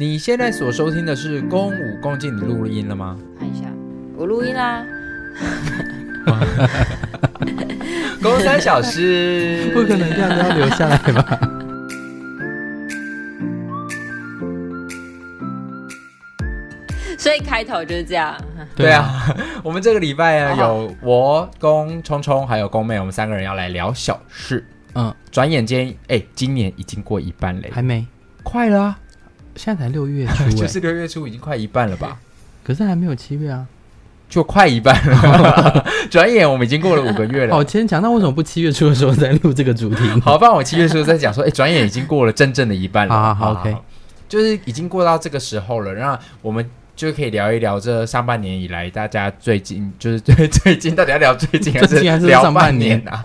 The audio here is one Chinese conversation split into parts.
你现在所收听的是《公五公进》，你录音了吗？看一下，我录音啦。公三小时，不可能这样都要留下来吧？所以开头就是这样。对啊，我们这个礼拜啊，有我、公聪聪还有公妹，我们三个人要来聊小事。嗯，转眼间，哎，今年已经过一半嘞，还没，快了啊。现在才六月初，就是六月初，已经快一半了吧？可是还没有七月啊，就快一半了。转眼我们已经过了五个月了。好牵强，那为什么不七月初的时候再录这个主题？好，不然我七月初再讲说，哎，转眼已经过了真正的一半了。好，好，好，OK，就是已经过到这个时候了，然后我们就可以聊一聊这上半年以来大家最近就是最 最近到底要聊最近还是聊上半年啊？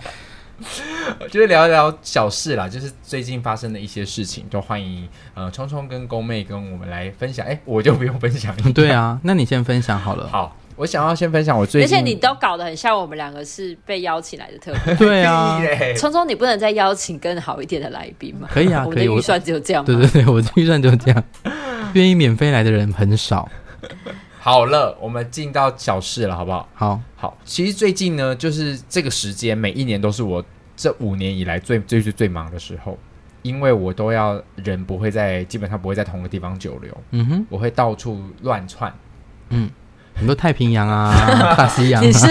就是聊一聊小事啦，就是最近发生的一些事情，都欢迎呃聪聪跟宫妹跟我们来分享。哎，我就不用分享。对啊，那你先分享好了。好，我想要先分享我最近，而且你都搞得很像我们两个是被邀请来的特别。对啊，聪聪，你不能再邀请更好一点的来宾吗？可以啊，我的预算只有这样。对对对，我的预算就这样，愿意免费来的人很少。好了，我们进到小事了，好不好？好好。其实最近呢，就是这个时间，每一年都是我。这五年以来最最最最忙的时候，因为我都要人不会在，基本上不会在同个地方久留。嗯哼，我会到处乱窜。嗯，很多太平洋啊，大西洋、啊。你是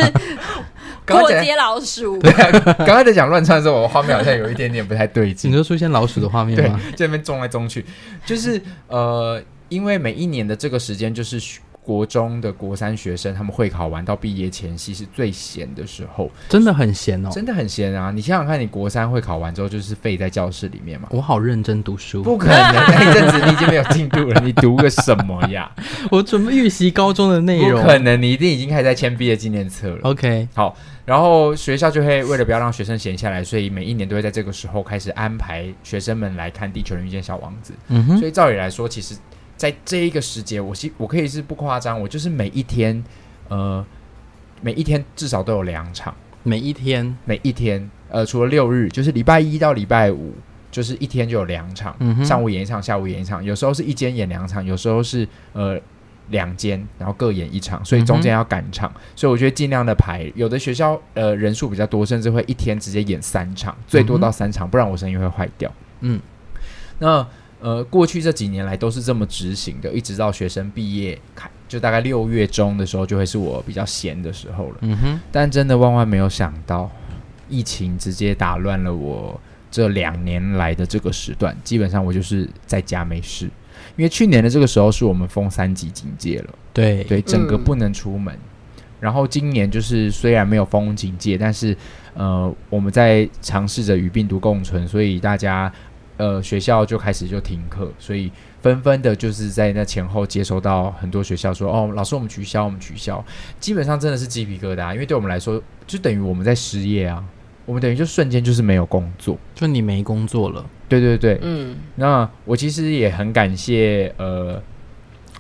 过街老鼠？对啊，刚才在讲乱窜的时候，我画面好像有一点点不太对劲。你说出现老鼠的画面吗？对，这边冲来冲去，就是呃，因为每一年的这个时间就是。国中的国三学生，他们会考完到毕业前夕是最闲的时候，真的很闲哦，真的很闲啊！你想想看，你国三会考完之后，就是废在教室里面嘛。我好认真读书，不可能，那一阵子你已经没有进度了，你读个什么呀？我准备预习高中的内容，不可能，你一定已经开始在签毕业纪念册了。OK，好，然后学校就会为了不要让学生闲下来，所以每一年都会在这个时候开始安排学生们来看《地球人遇见小王子》。嗯哼，所以照理来说，其实。在这一个时节，我我可以是不夸张，我就是每一天，呃，每一天至少都有两场，每一天，每一天，呃，除了六日，就是礼拜一到礼拜五，就是一天就有两场，嗯，上午演一场，下午演一场，有时候是一间演两场，有时候是呃两间，然后各演一场，所以中间要赶场，嗯，所以我觉得尽量的排，有的学校呃人数比较多，甚至会一天直接演三场，最多到三场，不然我声音会坏掉。嗯，那。呃，过去这几年来都是这么执行的，一直到学生毕业开，就大概六月中的时候，就会是我比较闲的时候了。嗯哼，但真的万万没有想到，疫情直接打乱了我这两年来的这个时段，基本上我就是在家没事。因为去年的这个时候是我们封三级警戒了，对对，整个不能出门。嗯、然后今年就是虽然没有封警戒，但是呃，我们在尝试着与病毒共存，所以大家。呃，学校就开始就停课，所以纷纷的就是在那前后接收到很多学校说：“哦，老师，我们取消，我们取消。”基本上真的是鸡皮疙瘩，因为对我们来说，就等于我们在失业啊，我们等于就瞬间就是没有工作，就你没工作了。对对对，嗯。那我其实也很感谢，呃，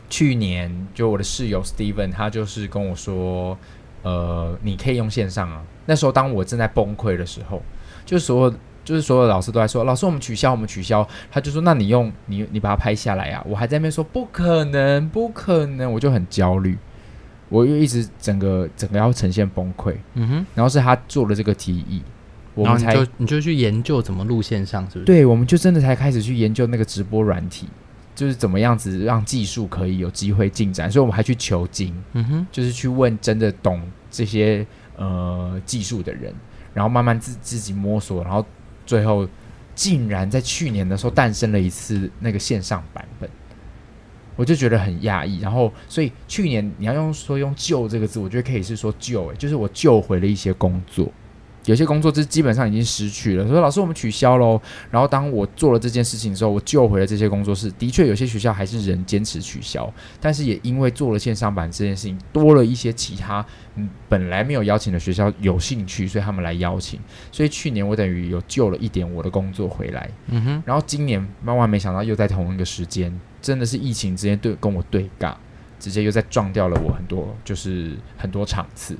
去年就我的室友 Steven，他就是跟我说：“呃，你可以用线上啊。”那时候当我正在崩溃的时候，就所有。就是所有老师都在说：“老师，我们取消，我们取消。”他就说：“那你用你你把它拍下来呀、啊！”我还在那边说：“不可能，不可能！”我就很焦虑，我又一直整个整个要呈现崩溃。嗯哼。然后是他做了这个提议，我们才就你就去研究怎么路线上，是不是？对，我们就真的才开始去研究那个直播软体，就是怎么样子让技术可以有机会进展。所以我们还去求经，嗯哼，就是去问真的懂这些呃技术的人，然后慢慢自自己摸索，然后。最后，竟然在去年的时候诞生了一次那个线上版本，我就觉得很讶异。然后，所以去年你要用说用“救”这个字，我觉得可以是说“救”，诶，就是我救回了一些工作。有些工作是基本上已经失去了，说老师我们取消喽。然后当我做了这件事情之后，我救回了这些工作室。的确有些学校还是仍坚持取消，但是也因为做了线上版这件事情，多了一些其他嗯本来没有邀请的学校有兴趣，所以他们来邀请。所以去年我等于有救了一点我的工作回来。嗯哼。然后今年万万没想到又在同一个时间，真的是疫情之间对跟我对尬，直接又在撞掉了我很多就是很多场次。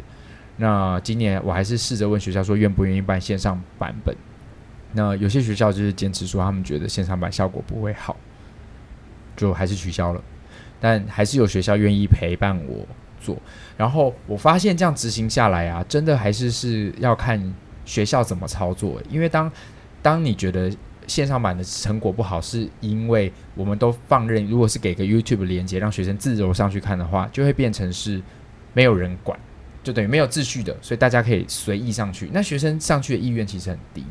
那今年我还是试着问学校说愿不愿意办线上版本。那有些学校就是坚持说他们觉得线上版效果不会好。就还是取消了。但还是有学校愿意陪伴我做。然后我发现这样执行下来啊，真的还是是要看学校怎么操作。因为当当你觉得线上版的成果不好，是因为我们都放任，如果是给个 YouTube 连接让学生自由上去看的话，就会变成是没有人管，就等于没有秩序的，所以大家可以随意上去。那学生上去的意愿其实很低。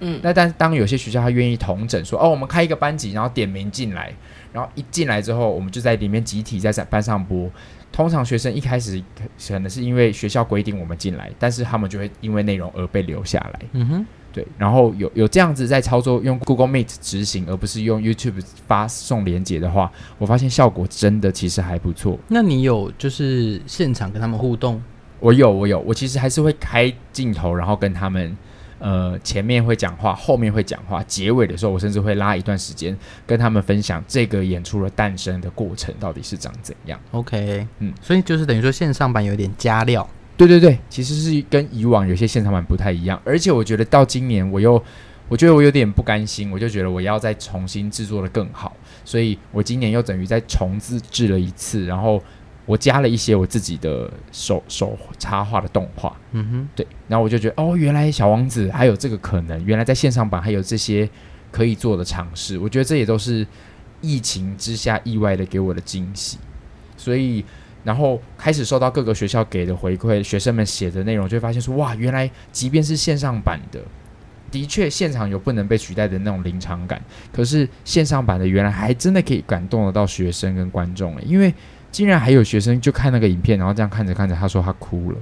嗯，那但当有些学校他愿意同整说，哦，我们开一个班级，然后点名进来，然后一进来之后，我们就在里面集体在班上播。通常学生一开始可能是因为学校规定我们进来，但是他们就会因为内容而被留下来。嗯哼，对。然后有有这样子在操作，用 Google Meet 执行，而不是用 YouTube 发送连接的话，我发现效果真的其实还不错。那你有就是现场跟他们互动？我有，我有，我其实还是会开镜头，然后跟他们。呃，前面会讲话，后面会讲话，结尾的时候，我甚至会拉一段时间跟他们分享这个演出的诞生的过程到底是长怎样。OK，嗯，所以就是等于说线上版有点加料。对对对，其实是跟以往有些现场版不太一样，而且我觉得到今年我又，我觉得我有点不甘心，我就觉得我要再重新制作的更好，所以我今年又等于再重自制了一次，然后。我加了一些我自己的手手插画的动画，嗯哼，对，然后我就觉得哦，原来小王子还有这个可能，原来在线上版还有这些可以做的尝试，我觉得这也都是疫情之下意外的给我的惊喜，所以然后开始收到各个学校给的回馈，学生们写的内容，就会发现说哇，原来即便是线上版的，的确现场有不能被取代的那种临场感，可是线上版的原来还真的可以感动得到学生跟观众，因为。竟然还有学生就看那个影片，然后这样看着看着，他说他哭了。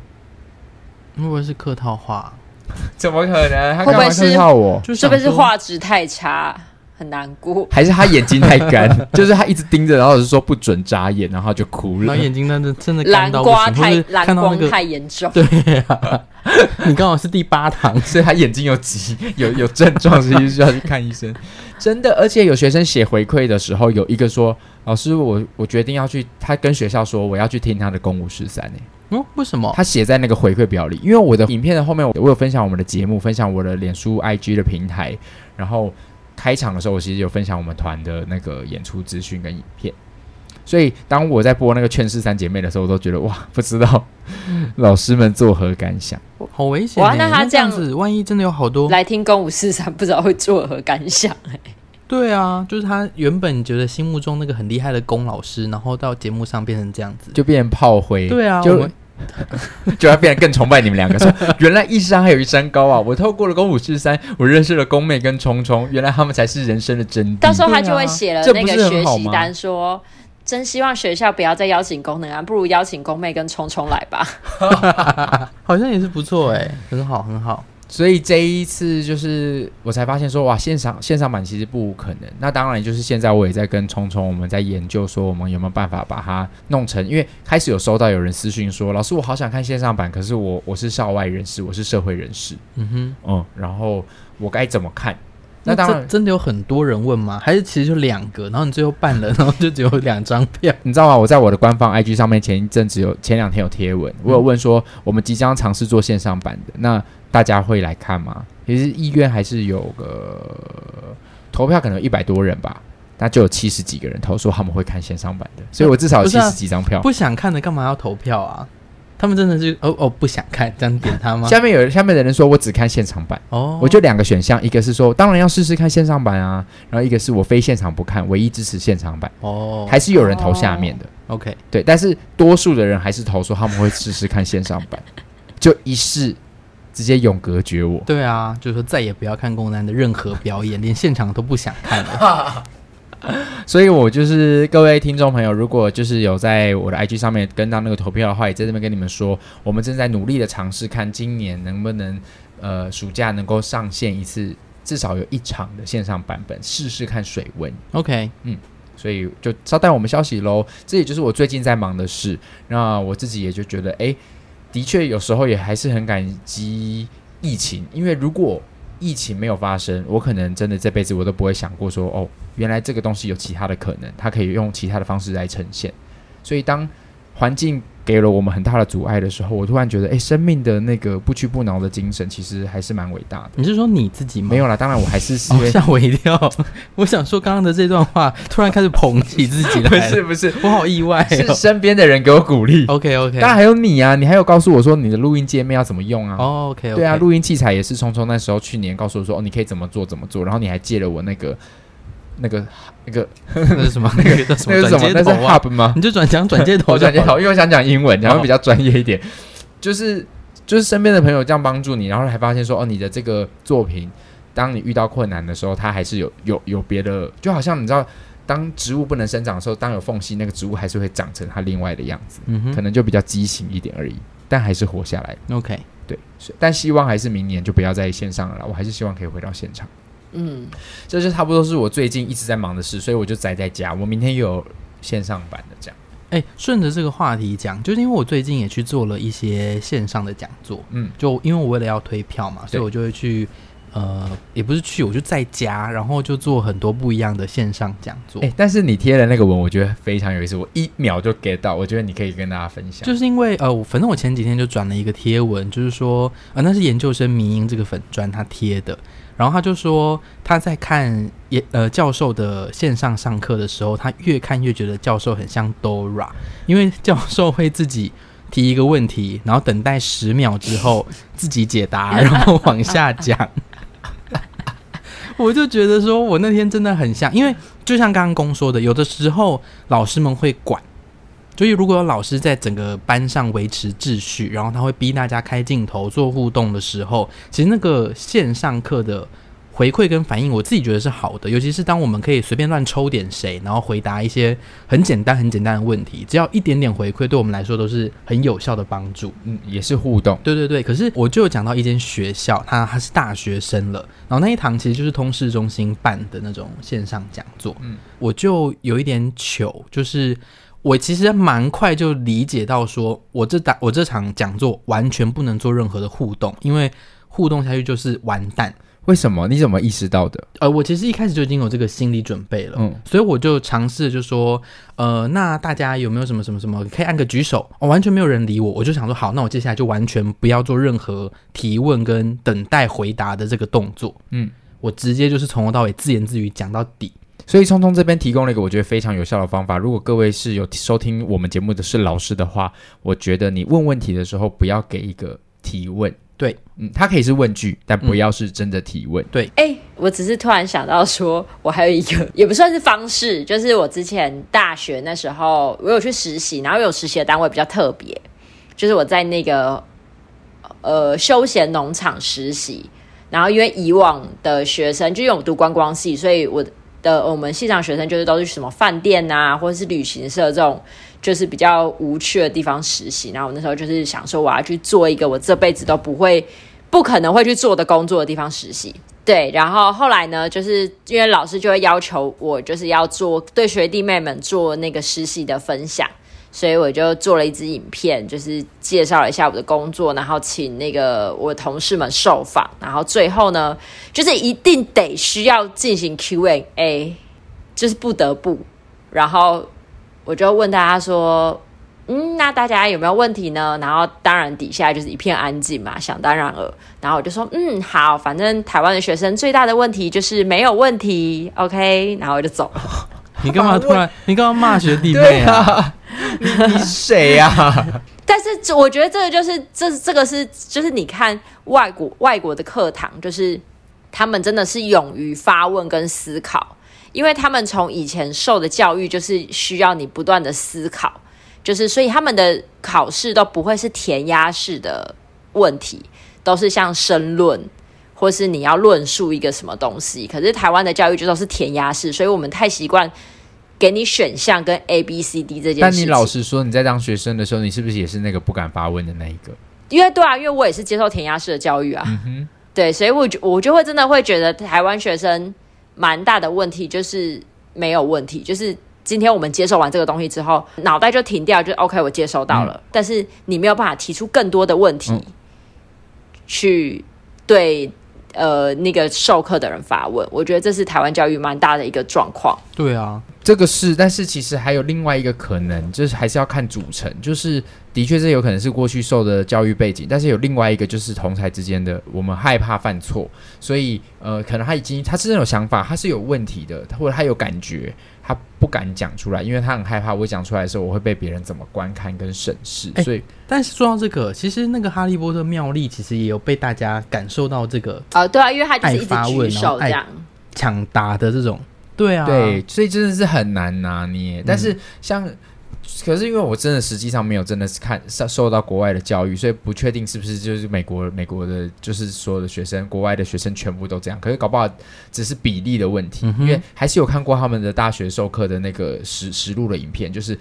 会不会是客套话？怎么可能？他干嘛客套我？是不是画质太差，很难过？还是他眼睛太干？就是他一直盯着，然后是说不准眨眼，然后就哭了。然后眼睛真的真的蓝光太蓝光太严重。对啊，你刚好是第八堂，所以他眼睛有急有有症状，所以需要去看医生。真的，而且有学生写回馈的时候，有一个说：“老师，我我决定要去。”他跟学校说：“我要去听他的《公五十三》。”哎，嗯，为什么？他写在那个回馈表里，因为我的影片的后面，我有分享我们的节目，分享我的脸书、IG 的平台，然后开场的时候，我其实有分享我们团的那个演出资讯跟影片。所以，当我在播那个《劝世三姐妹》的时候，我都觉得哇，不知道老师们作何感想？好危险！哇，那他这样子，万一真的有好多来听《公五四三》，不知道会作何感想？哎，对啊，就是他原本觉得心目中那个很厉害的龚老师，然后到节目上变成这样子，就变成炮灰。对啊，就 就要变得更崇拜你们两个。说原来一山还有一山高啊！我透过了《公五四三》，我认识了宫妹跟聪聪，原来他们才是人生的真谛。到时候他就会写了那个学习单说。真希望学校不要再邀请功能啊，不如邀请宫妹跟聪聪来吧。好像也是不错哎、欸，很好很好。所以这一次就是我才发现说，哇，线上线上版其实不可能。那当然就是现在我也在跟聪聪，我们在研究说，我们有没有办法把它弄成？因为开始有收到有人私信说，老师我好想看线上版，可是我我是校外人士，我是社会人士。嗯哼，嗯，然后我该怎么看？那当然，真的有很多人问吗？还是其实就两个？然后你最后办了，然后就只有两张票？你知道吗？我在我的官方 IG 上面前一阵子有前两天有贴文，我有问说我们即将尝试做线上版的，那大家会来看吗？其实意愿还是有个投票，可能有一百多人吧，那就有七十几个人投说他们会看线上版的，所以我至少有七十几张票。不想看的干嘛要投票啊？他们真的是哦哦不想看，这样点他吗？下面有下面的人说，我只看现场版哦，我就两个选项，一个是说当然要试试看线上版啊，然后一个是我非现场不看，唯一支持现场版哦，还是有人投下面的。哦、OK，对，但是多数的人还是投说他们会试试看线上版，就一试直接永隔绝我。对啊，就是说再也不要看宫南的任何表演，连现场都不想看了。所以，我就是各位听众朋友，如果就是有在我的 IG 上面跟到那个投票的话，也在这边跟你们说，我们正在努力的尝试，看今年能不能呃暑假能够上线一次，至少有一场的线上版本，试试看水温。OK，嗯，所以就稍待我们消息喽。这也就是我最近在忙的事。那我自己也就觉得，哎，的确有时候也还是很感激疫情，因为如果疫情没有发生，我可能真的这辈子我都不会想过说，哦，原来这个东西有其他的可能，它可以用其他的方式来呈现。所以当环境给了我们很大的阻碍的时候，我突然觉得，哎，生命的那个不屈不挠的精神，其实还是蛮伟大的。你是说你自己吗？没有啦，当然我还是吓、哦、我一跳。我想说刚刚的这段话，突然开始捧起自己了。不是不是，我好意外、哦，是身边的人给我鼓励。OK OK，当然还有你啊，你还有告诉我说你的录音界面要怎么用啊？哦、oh,，OK，, okay. 对啊，录音器材也是聪聪那时候去年告诉我说，哦，你可以怎么做怎么做，然后你还借了我那个。那个那个那是什么？那个那是什么？那是 Hub 吗？你就转讲转接头，转接头，因为我想讲英文，然后比较专业一点。就是就是身边的朋友这样帮助你，然后还发现说，哦，你的这个作品，当你遇到困难的时候，它还是有有有别的，就好像你知道，当植物不能生长的时候，当有缝隙，那个植物还是会长成它另外的样子，嗯哼，可能就比较畸形一点而已，但还是活下来。OK，对，但希望还是明年就不要在线上了，我还是希望可以回到现场。嗯，这就差不多是我最近一直在忙的事，所以我就宅在家。我明天又有线上版的这样。哎，顺着这个话题讲，就是因为我最近也去做了一些线上的讲座。嗯，就因为我为了要推票嘛，所以我就会去，呃，也不是去，我就在家，然后就做很多不一样的线上讲座。哎，但是你贴的那个文，我觉得非常有意思，我一秒就 get 到，我觉得你可以跟大家分享。就是因为呃，反正我前几天就转了一个贴文，就是说，呃，那是研究生迷因这个粉砖他贴的。然后他就说，他在看也呃教授的线上上课的时候，他越看越觉得教授很像 Dora，因为教授会自己提一个问题，然后等待十秒之后 自己解答，然后 往下讲。我就觉得说，我那天真的很像，因为就像刚刚公说的，有的时候老师们会管。所以，如果有老师在整个班上维持秩序，然后他会逼大家开镜头做互动的时候，其实那个线上课的回馈跟反应，我自己觉得是好的。尤其是当我们可以随便乱抽点谁，然后回答一些很简单、很简单的问题，只要一点点回馈，对我们来说都是很有效的帮助。嗯，也是互动。对对对。可是我就有讲到一间学校，他他是大学生了，然后那一堂其实就是通识中心办的那种线上讲座。嗯，我就有一点糗，就是。我其实蛮快就理解到，说我这打我这场讲座完全不能做任何的互动，因为互动下去就是完蛋。为什么？你怎么意识到的？呃，我其实一开始就已经有这个心理准备了，嗯，所以我就尝试就说，呃，那大家有没有什么什么什么可以按个举手？哦，完全没有人理我，我就想说，好，那我接下来就完全不要做任何提问跟等待回答的这个动作，嗯，我直接就是从头到尾自言自语讲到底。所以聪聪这边提供了一个我觉得非常有效的方法。如果各位是有收听我们节目的是老师的话，我觉得你问问题的时候不要给一个提问。对，嗯，它可以是问句，但不要是真的提问。嗯、对，哎、欸，我只是突然想到说，我还有一个也不算是方式，就是我之前大学那时候我有去实习，然后有实习的单位比较特别，就是我在那个呃休闲农场实习，然后因为以往的学生就因为我读观光系，所以我。的我们系上学生就是都是什么饭店呐，或者是旅行社这种，就是比较无趣的地方实习。然后我那时候就是想说，我要去做一个我这辈子都不会、不可能会去做的工作的地方实习。对，然后后来呢，就是因为老师就会要求我，就是要做对学弟妹们做那个实习的分享。所以我就做了一支影片，就是介绍了一下我的工作，然后请那个我的同事们受访，然后最后呢，就是一定得需要进行 Q&A，就是不得不，然后我就问大家说，嗯，那大家有没有问题呢？然后当然底下就是一片安静嘛，想当然了，然后我就说，嗯，好，反正台湾的学生最大的问题就是没有问题，OK，然后我就走了。你干嘛突然？你干嘛骂学弟妹啊？你谁呀、啊？但是我觉得这个就是这这个是就是你看外国外国的课堂，就是他们真的是勇于发问跟思考，因为他们从以前受的教育就是需要你不断的思考，就是所以他们的考试都不会是填鸭式的问题，都是像申论或是你要论述一个什么东西。可是台湾的教育就都是填鸭式，所以我们太习惯。给你选项跟 A B C D 这件事，但你老实说，你在当学生的时候，你是不是也是那个不敢发问的那一个？因为对啊，因为我也是接受填鸭式的教育啊，嗯，对，所以我就我就会真的会觉得台湾学生蛮大的问题就是没有问题，就是今天我们接受完这个东西之后，脑袋就停掉，就 OK，我接收到了，嗯，但是你没有办法提出更多的问题，嗯，去对。呃那个授课的人发问。我觉得这是台湾教育蛮大的一个状况。对啊，这个是，但是其实还有另外一个可能，就是还是要看组成，就是的确是有可能是过去受的教育背景，但是有另外一个就是同才之间的，我们害怕犯错，所以呃，可能他已经他是那种想法，他是有问题的，或者他有感觉。他不敢讲出来，因为他很害怕我讲出来的时候，我会被别人怎么观看跟审视。所以，但是说到这个，其实那个哈利波特妙丽其实也有被大家感受到这个啊，对啊，因为他就是一直举手这样抢答的这种，对啊，对，所以真的是很难拿捏。但是像。可是因为我真的实际上没有真的是看受受到国外的教育，所以不确定是不是就是美国美国的，就是所有的学生，国外的学生全部都这样。可是搞不好只是比例的问题，嗯、因为还是有看过他们的大学授课的那个实实录的影片，就是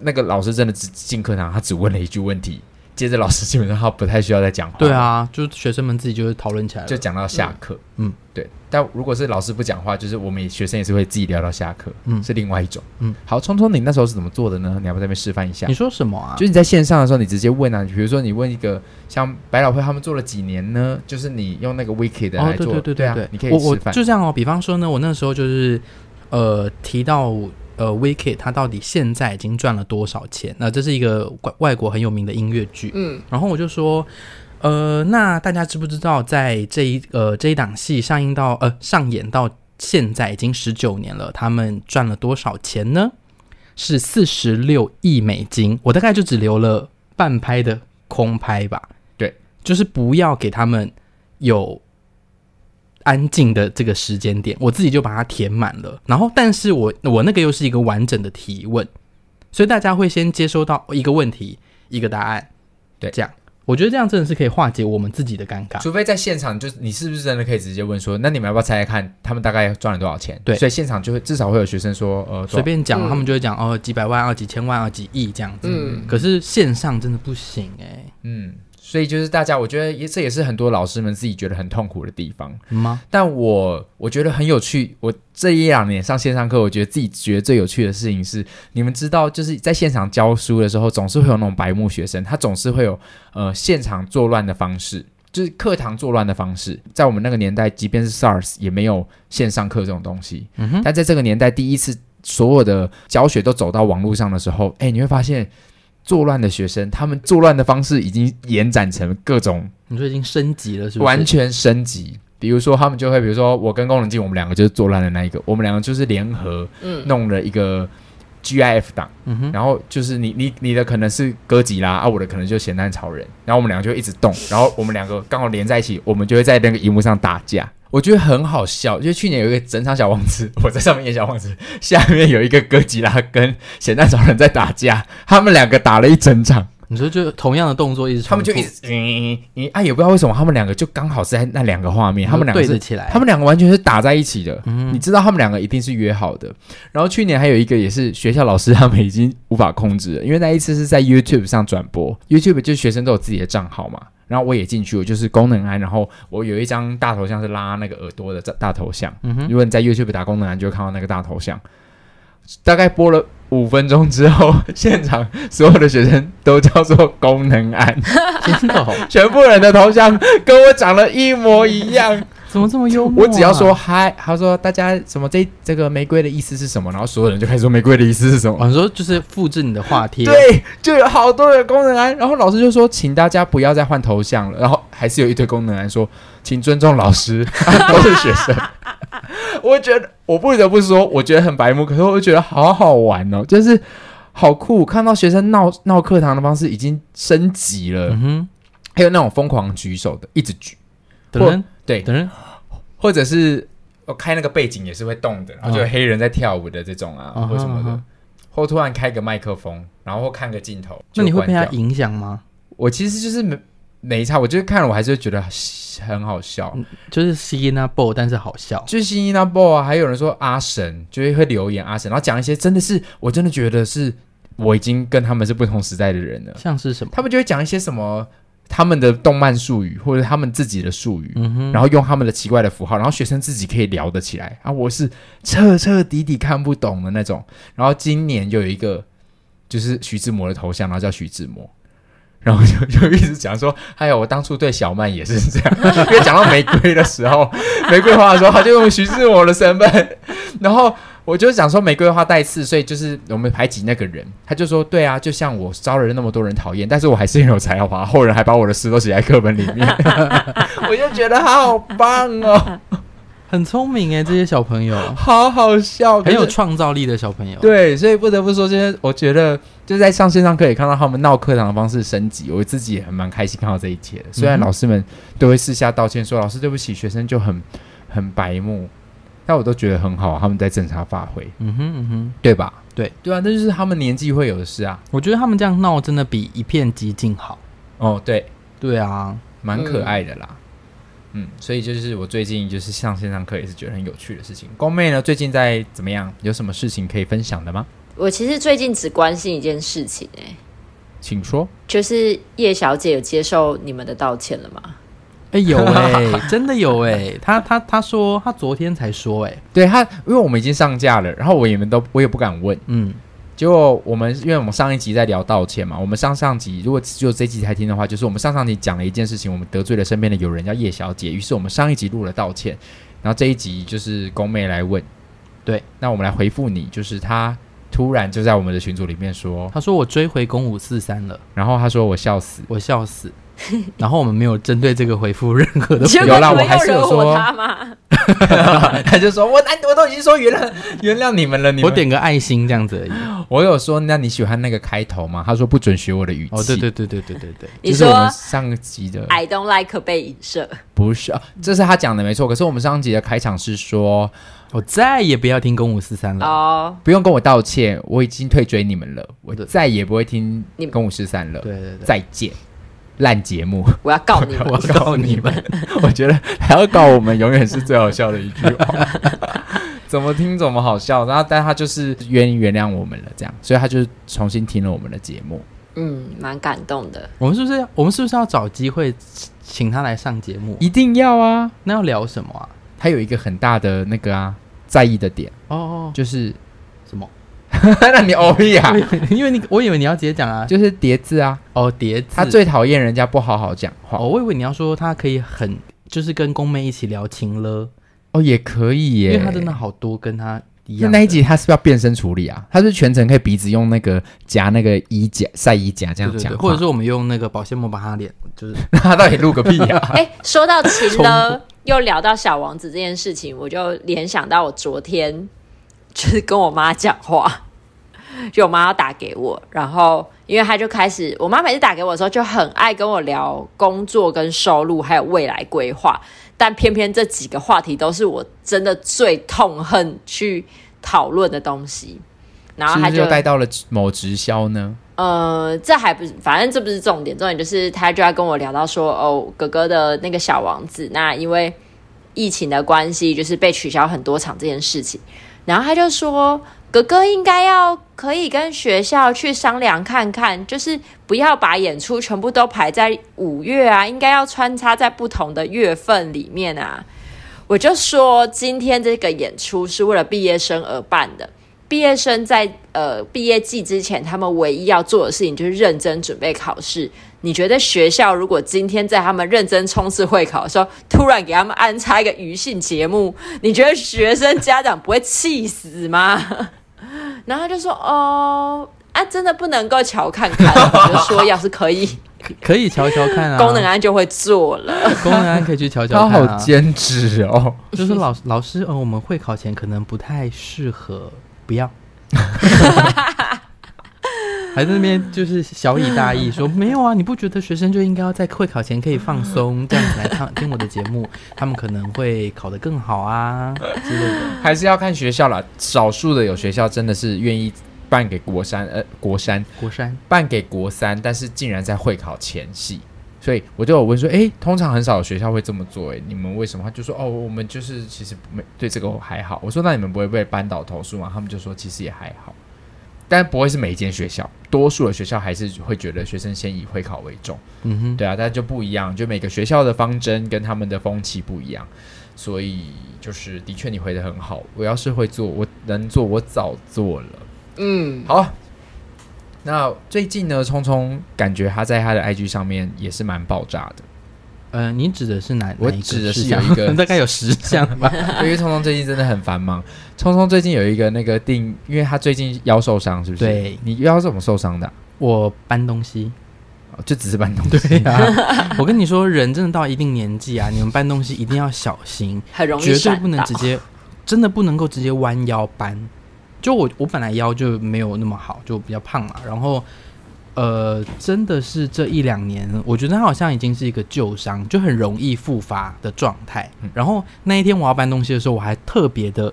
那个老师真的只进课堂，他只问了一句问题。接着老师基本上他不太需要再讲话。对啊，就是学生们自己就是讨论起来，就讲到下课。嗯，嗯对。但如果是老师不讲话，就是我们学生也是会自己聊到下课。嗯，是另外一种。嗯，好，聪聪，你那时候是怎么做的呢？你要不那边示范一下？你说什么啊？就是你在线上的时候，你直接问啊，比如说你问一个像百老汇他们做了几年呢？就是你用那个 Wiki 的来做。哦，对对对对对，对啊，你可以示范。我我就这样哦。比方说呢，我那时候就是呃提到。呃，Wicked 它到底现在已经赚了多少钱？那、呃、这是一个外外国很有名的音乐剧。嗯，然后我就说，呃，那大家知不知道，在这一呃这一档戏上映到呃上演到现在已经十九年了，他们赚了多少钱呢？是四十六亿美金。我大概就只留了半拍的空拍吧。对，就是不要给他们有。安静的这个时间点，我自己就把它填满了。然后，但是我我那个又是一个完整的提问，所以大家会先接收到一个问题，一个答案。对，这样我觉得这样真的是可以化解我们自己的尴尬。除非在现场，就是你是不是真的可以直接问说，那你们要不要猜猜看，他们大概赚了多少钱？对，所以现场就会至少会有学生说，呃，随便讲，嗯、他们就会讲哦，几百万啊，几千万啊，几亿这样子。嗯，可是线上真的不行哎、欸。嗯。所以就是大家，我觉得也这也是很多老师们自己觉得很痛苦的地方吗？但我我觉得很有趣。我这一两年上线上课，我觉得自己觉得最有趣的事情是，你们知道，就是在现场教书的时候，总是会有那种白目学生，他总是会有呃现场作乱的方式，就是课堂作乱的方式。在我们那个年代，即便是 SARS 也没有线上课这种东西。嗯哼。但在这个年代，第一次所有的教学都走到网络上的时候，哎，你会发现。作乱的学生，他们作乱的方式已经延展成各种，你说已经升级了，是不是？完全升级。比如说，他们就会，比如说我跟龚仁静，我们两个就是作乱的那一个，我们两个就是联合，弄了一个 GIF 档，嗯哼，然后就是你你你的可能是哥吉拉啊，我的可能就咸蛋超人，然后我们两个就会一直动，然后我们两个刚好连在一起，我们就会在那个荧幕上打架。我觉得很好笑，就去年有一个整场小王子，我在上面演小王子，下面有一个哥吉拉跟咸蛋超人在打架，他们两个打了一整场。你说就同样的动作一直，他们就一直，嗯嗯啊，也不知道为什么他们两个就刚好是在那两个画面，他们两个对起来，他们两个完全是打在一起的。嗯，你知道他们两个一定是约好的。然后去年还有一个也是学校老师他们已经无法控制了，因为那一次是在 YouTube 上转播，YouTube 就是学生都有自己的账号嘛。然后我也进去，我就是功能安。然后我有一张大头像是拉那个耳朵的大大头像。嗯哼，如果你在 YouTube 打功能安，就会看到那个大头像。大概播了五分钟之后，现场所有的学生都叫做功能安，真的，全部人的头像跟我长得一模一样。怎么这么幽默、啊？我只要说嗨，他说大家什么这这个玫瑰的意思是什么？然后所有人就开始说玫瑰的意思是什么？我说就是复制你的话题，对，就有好多的功能安。然后老师就说，请大家不要再换头像了。然后还是有一堆功能来说，请尊重老师，都是学生。我觉得我不得不说，我觉得很白目，可是我觉得好好玩哦，就是好酷，看到学生闹闹课堂的方式已经升级了。嗯哼，还有那种疯狂举手的，一直举。等对，等人，或者是我开那个背景也是会动的，然后就有黑人在跳舞的这种啊，或什么的，或突然开个麦克风，然后看个镜头，那你会被他影响吗？我其实就是没没差，我就是看了我还是会觉得很好笑，就是 Sina Bo，但是好笑，就是 Sina Bo 啊，还有人说阿神，就会会留言阿神，然后讲一些真的是我真的觉得是我已经跟他们是不同时代的人了，像是什么？他们就会讲一些什么。他们的动漫术语或者他们自己的术语，嗯，然后用他们的奇怪的符号，然后学生自己可以聊得起来啊！我是彻彻底底看不懂的那种。然后今年就有一个就是徐志摩的头像，然后叫徐志摩，然后就就一直讲说，还有我当初对小曼也是这样，因为讲到玫瑰的时候，玫瑰花的时候，他就用徐志摩的身份，然后我就想说玫瑰花带刺，所以就是我们排挤那个人，他就说对啊，就像我招了那么多人讨厌，但是我还是很有才华，后人还把我的诗都写在课本里面，我就觉得他好棒哦。很聪明哎，这些小朋友好好笑，很有创造力的小朋友。对，所以不得不说，这些我觉得就在上线上可以看到他们闹课堂的方式升级，我自己也很蛮开心看到这一切的。虽然老师们都会私下道歉说：“嗯、老师对不起，学生就很很白目。”但我都觉得很好，他们在正常发挥。嗯哼嗯哼，对吧？对对啊，那就是他们年纪会有的事啊。我觉得他们这样闹真的比一片寂静好。哦，对对啊，蛮可爱的啦。嗯嗯，所以就是我最近就是上线上课也是觉得很有趣的事情。宫妹呢，最近在怎么样？有什么事情可以分享的吗？我其实最近只关心一件事情，哎，请说。就是叶小姐有接受你们的道歉了吗？哎，有 哎，真的有哎。他他他说他昨天才说哎，对他，因为我们已经上架了，然后我也们都我也不敢问，嗯。结果我们，因为我们上一集在聊道歉嘛，我们上上集如果只有这集才听的话，就是我们上上集讲了一件事情，我们得罪了身边的友人叫叶小姐，于是我们上一集录了道歉，然后这一集就是宫妹来问，对，那我们来回复你，就是她突然就在我们的群组里面说，她说我追回宫五四三了，然后她说我笑死，我笑死。然后我们没有针对这个回复任何的，有啦，我还是有说他嘛，他就说我我都已经说原谅原谅你们了，你们我点个爱心这样子而已。我有说，那你喜欢那个开头吗？他说不准学我的语气。哦，对对对对对对对，你说我们上集的 I don't like 被影射，不是，这是他讲的没错。可是我们上集的开场是说，我再也不要听公五四三了哦，不用跟我道歉，我已经退追你们了，我再也不会听公五四三了。对对对，再见。烂节目！我要告你们！我要告你们！我觉得还要告我们，永远是最好笑的一句话。怎么听怎么好笑，然后但他就是愿意原谅我们了，这样，所以他就重新听了我们的节目。嗯，蛮感动的。我们是不是？我们是不是要找机会请他来上节目？一定要啊！那要聊什么啊？他有一个很大的那个啊，在意的点哦，哦，就是？那你欧屁啊？因为你，我以为你要直接讲啊，就是叠字啊。哦，叠字。他最讨厌人家不好好讲话。哦，我以为你要说他可以很，就是跟宫妹一起聊情了。哦，也可以耶，因为他真的好多跟他一样。那那一集他是不是要变身处理啊？他是全程可以鼻子用那个夹那个衣夹晒衣夹这样讲，或者说我们用那个保鲜膜把他脸，就是 他到底录个屁呀？哎，说到情了，又聊到小王子这件事情，我就联想到我昨天。就是跟我妈讲话，就我妈要打给我，然后因为她就开始，我妈每次打给我的时候就很爱跟我聊工作跟收入还有未来规划，但偏偏这几个话题都是我真的最痛恨去讨论的东西，然后她就带到了某直销呢。呃，这还不是，反正这不是重点，重点就是他就要跟我聊到说，哦，哥哥的那个小王子，那因为疫情的关系，就是被取消很多场这件事情。然后他就说：“哥哥应该要可以跟学校去商量看看，就是不要把演出全部都排在五月啊，应该要穿插在不同的月份里面啊。”我就说：“今天这个演出是为了毕业生而办的。”毕业生在呃毕业季之前，他们唯一要做的事情就是认真准备考试。你觉得学校如果今天在他们认真冲刺会考的时候，突然给他们安插一个余兴节目，你觉得学生家长不会气死吗？然后就说：“哦，啊，真的不能够瞧看看。”我就说：“要是可以，可以瞧瞧看啊。”功能安就会做了，功能安可以去瞧瞧看啊。他好兼职哦，就是老老师，呃，我们会考前可能不太适合。不要，还在那边就是小以大意说没有啊？你不觉得学生就应该要在会考前可以放松，这样子来看听我的节目，他们可能会考得更好啊之类的？还是要看学校啦，少数的有学校真的是愿意办给国三，呃，国三，国三办给国三，但是竟然在会考前夕。所以我就有问说，哎、欸，通常很少有学校会这么做，哎，你们为什么？他就说，哦，我们就是其实没对这个还好。我说，那你们不会被班导投诉吗？他们就说，其实也还好，但不会是每一间学校，多数的学校还是会觉得学生先以会考为重。嗯哼，对啊，但就不一样，就每个学校的方针跟他们的风气不一样，所以就是的确你回的很好。我要是会做，我能做，我早做了。嗯，好。那最近呢，聪聪感觉他在他的 IG 上面也是蛮爆炸的。呃，你指的是哪？我指的是有一个，大概有十项吧。因为聪聪最近真的很繁忙。聪聪最近有一个那个定，因为他最近腰受伤，是不是？对，你腰怎么受伤的啊？我搬东西，就只是搬东西。对啊，我跟你说，人真的到一定年纪啊，你们搬东西一定要小心，很容易绝对不能直接，真的不能够直接弯腰搬。就我，我本来腰就没有那么好，就比较胖嘛。然后，呃，真的是这一两年，我觉得它好像已经是一个旧伤，就很容易复发的状态。然后那一天我要搬东西的时候，我还特别的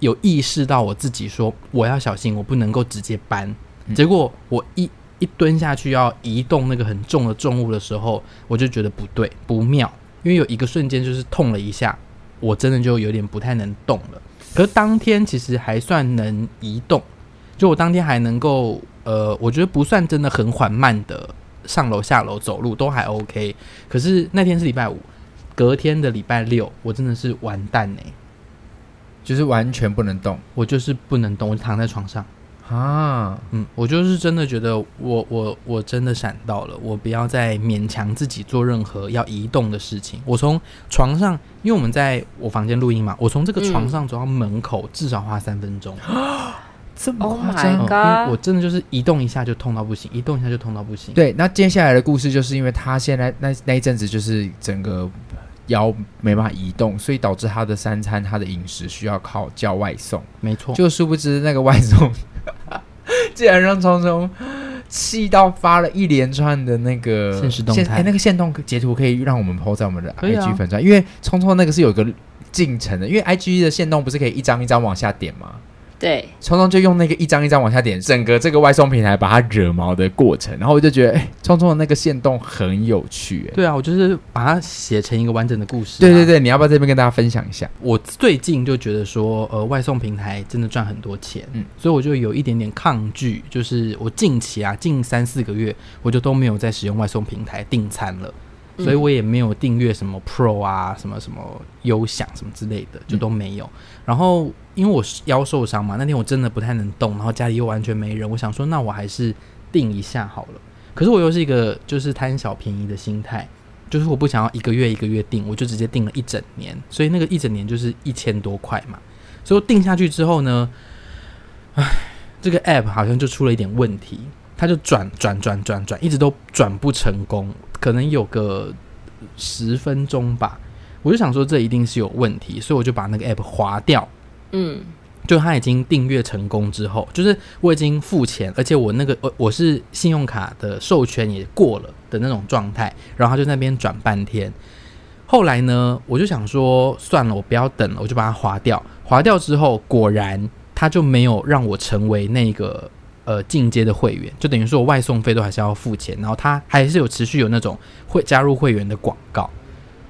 有意识到我自己说我要小心，我不能够直接搬。结果我一一蹲下去要移动那个很重的重物的时候，我就觉得不对，不妙，因为有一个瞬间就是痛了一下，我真的就有点不太能动了。可是当天其实还算能移动，就我当天还能够，呃，我觉得不算真的很缓慢的上楼下楼走路都还 OK。可是那天是礼拜五，隔天的礼拜六，我真的是完蛋呢，就是完全不能动，我就是不能动，我就躺在床上。啊，嗯，我就是真的觉得我我我真的闪到了，我不要再勉强自己做任何要移动的事情。我从床上，因为我们在我房间录音嘛，我从这个床上走到门口、嗯、至少花三分钟，这么夸张？Oh my God 我真的就是移动一下就痛到不行，移动一下就痛到不行。对，那接下来的故事就是因为他现在那那一阵子就是整个腰没办法移动，所以导致他的三餐他的饮食需要靠叫外送。没错，就殊不知那个外送。竟然让聪聪气到发了一连串的那个现实动态，哎，那个线动截图可以让我们 po 在我们的 IG 粉专，啊、因为聪聪那个是有个进程的，因为 IG 的线动不是可以一张一张往下点吗？对，聪聪就用那个一张一张往下点，整个这个外送平台把它惹毛的过程，然后我就觉得，哎，聪聪的那个线动很有趣。对啊，我就是把它写成一个完整的故事啊。对对对，你要不要这边跟大家分享一下？我最近就觉得说，呃，外送平台真的赚很多钱，嗯，所以我就有一点点抗拒，就是我近期啊，近三四个月，我就都没有在使用外送平台订餐了。所以我也没有订阅什么 Pro 啊，什么什么优享什么之类的，就都没有。嗯、然后因为我腰受伤嘛，那天我真的不太能动，然后家里又完全没人，我想说那我还是订一下好了。可是我又是一个就是贪小便宜的心态，就是我不想要一个月一个月订，我就直接订了一整年。所以那个一整年就是一千多块嘛。所以我订下去之后呢，唉，这个 App 好像就出了一点问题，他就转转转转转，一直都转不成功。可能有个十分钟吧，我就想说这一定是有问题，所以我就把那个 app 划掉。嗯，就他已经订阅成功之后，就是我已经付钱，而且我那个我我是信用卡的授权也过了的那种状态，然后他就那边转半天。后来呢，我就想说算了，我不要等了，我就把它划掉。划掉之后，果然他就没有让我成为那个。呃，进阶的会员就等于说我外送费都还是要付钱，然后他还是有持续有那种会加入会员的广告，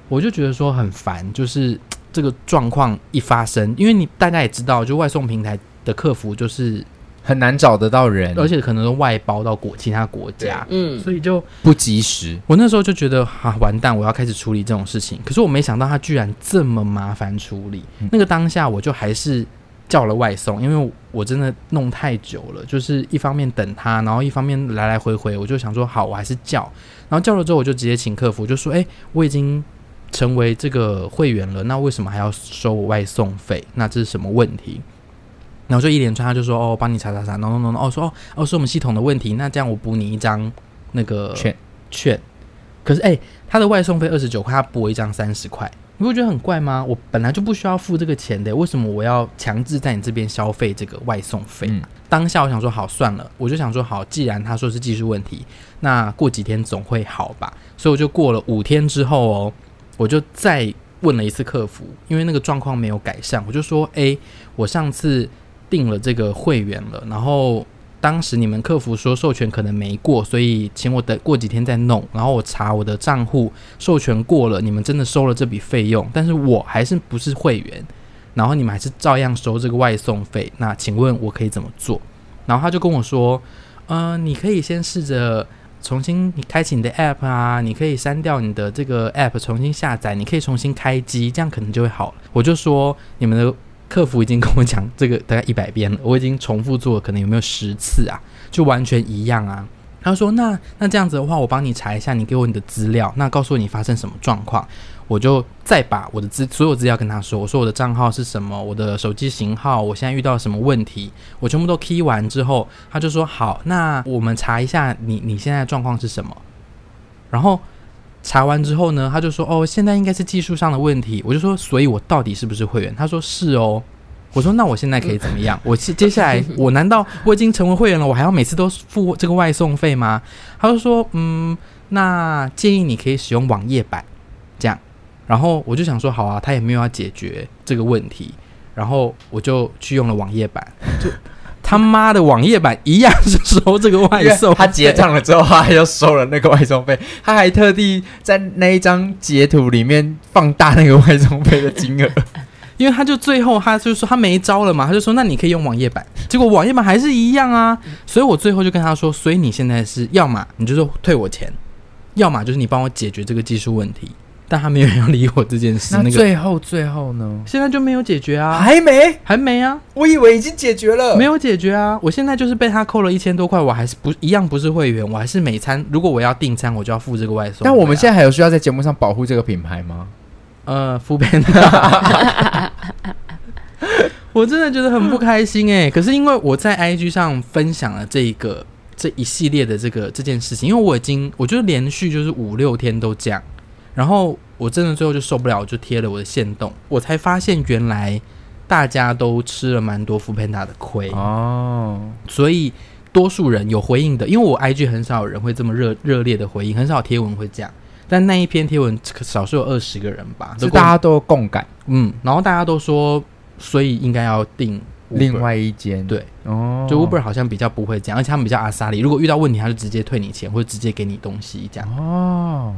我就觉得说很烦，就是这个状况一发生，因为你大家也知道，就外送平台的客服就是很难找得到人，而且可能都外包到国其他国家，嗯，所以就不及时。我那时候就觉得啊，完蛋，我要开始处理这种事情，可是我没想到他居然这么麻烦处理，嗯，那个当下我就还是。叫了外送，因为我真的弄太久了，就是一方面等他，然后一方面来来回回，我就想说好，我还是叫。然后叫了之后，我就直接请客服，就说：“诶，我已经成为这个会员了，那为什么还要收我外送费？那这是什么问题？”然后就一连串，他就说：“哦，帮你查查查，no no no no，哦说哦哦是我们系统的问题，那这样我补你一张那个券券。可是诶，他的外送费二十九块，他补我一张三十块。”你会觉得很怪吗？我本来就不需要付这个钱的，为什么我要强制在你这边消费这个外送费？嗯，当下我想说好算了，我就想说好，既然他说是技术问题，那过几天总会好吧？所以我就过了五天之后哦，我就再问了一次客服，因为那个状况没有改善，我就说，诶，我上次订了这个会员了，然后。当时你们客服说授权可能没过，所以请我等过几天再弄。然后我查我的账户，授权过了，你们真的收了这笔费用，但是我还是不是会员，然后你们还是照样收这个外送费。那请问我可以怎么做？然后他就跟我说，嗯、呃，你可以先试着重新你开启你的 app 啊，你可以删掉你的这个 app，重新下载，你可以重新开机，这样可能就会好。我就说你们的。客服已经跟我讲这个 大概一百遍了，我已经重复做了，可能有没有十次啊？就完全一样啊。他说：“那那这样子的话，我帮你查一下，你给我你的资料，那告诉你发生什么状况，我就再把我的资所有资料跟他说。我说我的账号是什么，我的手机型号，我现在遇到什么问题，我全部都 key 完之后，他就说好，那我们查一下你你现在状况是什么。然后查完之后呢，他就说哦，现在应该是技术上的问题。我就说，所以我到底是不是会员？他说是哦。”我说：“那我现在可以怎么样？我接 接下来，我难道我已经成为会员了，我还要每次都付这个外送费吗？”他就说：“嗯，那建议你可以使用网页版，这样。”然后我就想说：“好啊，他也没有要解决这个问题。”然后我就去用了网页版，就 他妈的网页版一样是收这个外送。他结账了之后，他又收了那个外送费，他还特地在那一张截图里面放大那个外送费的金额。因为他就最后他就说他没招了嘛，他就说那你可以用网页版，结果网页版还是一样啊，所以我最后就跟他说，所以你现在是要么你就说退我钱，要么就是你帮我解决这个技术问题，但他没有人要理我这件事。那最后最后呢？现在就没有解决啊？还没？还没啊？我以为已经解决了，没有解决啊！我现在就是被他扣了一千多块，我还是不一样不是会员，我还是每餐如果我要订餐，我就要付这个外送。但我们现在还有需要在节目上保护这个品牌吗？呃，foodpanda，我真的觉得很不开心哎、欸。可是因为我在 IG 上分享了这一个这一系列的这个这件事情，因为我已经我觉得连续就是五六天都这样，然后我真的最后就受不了，我就贴了我的限动，我才发现原来大家都吃了蛮多 foodpanda 的亏哦。所以多数人有回应的，因为我 IG 很少有人会这么热热烈的回应，很少贴文会这样。但那一篇贴文，少说有二十个人吧，就大家都共感，嗯，然后大家都说，所以应该要订另外一间，对，哦，就 Uber 好像比较不会这样，而且他们比较阿萨里，如果遇到问题，他就直接退你钱或者直接给你东西这样。哦，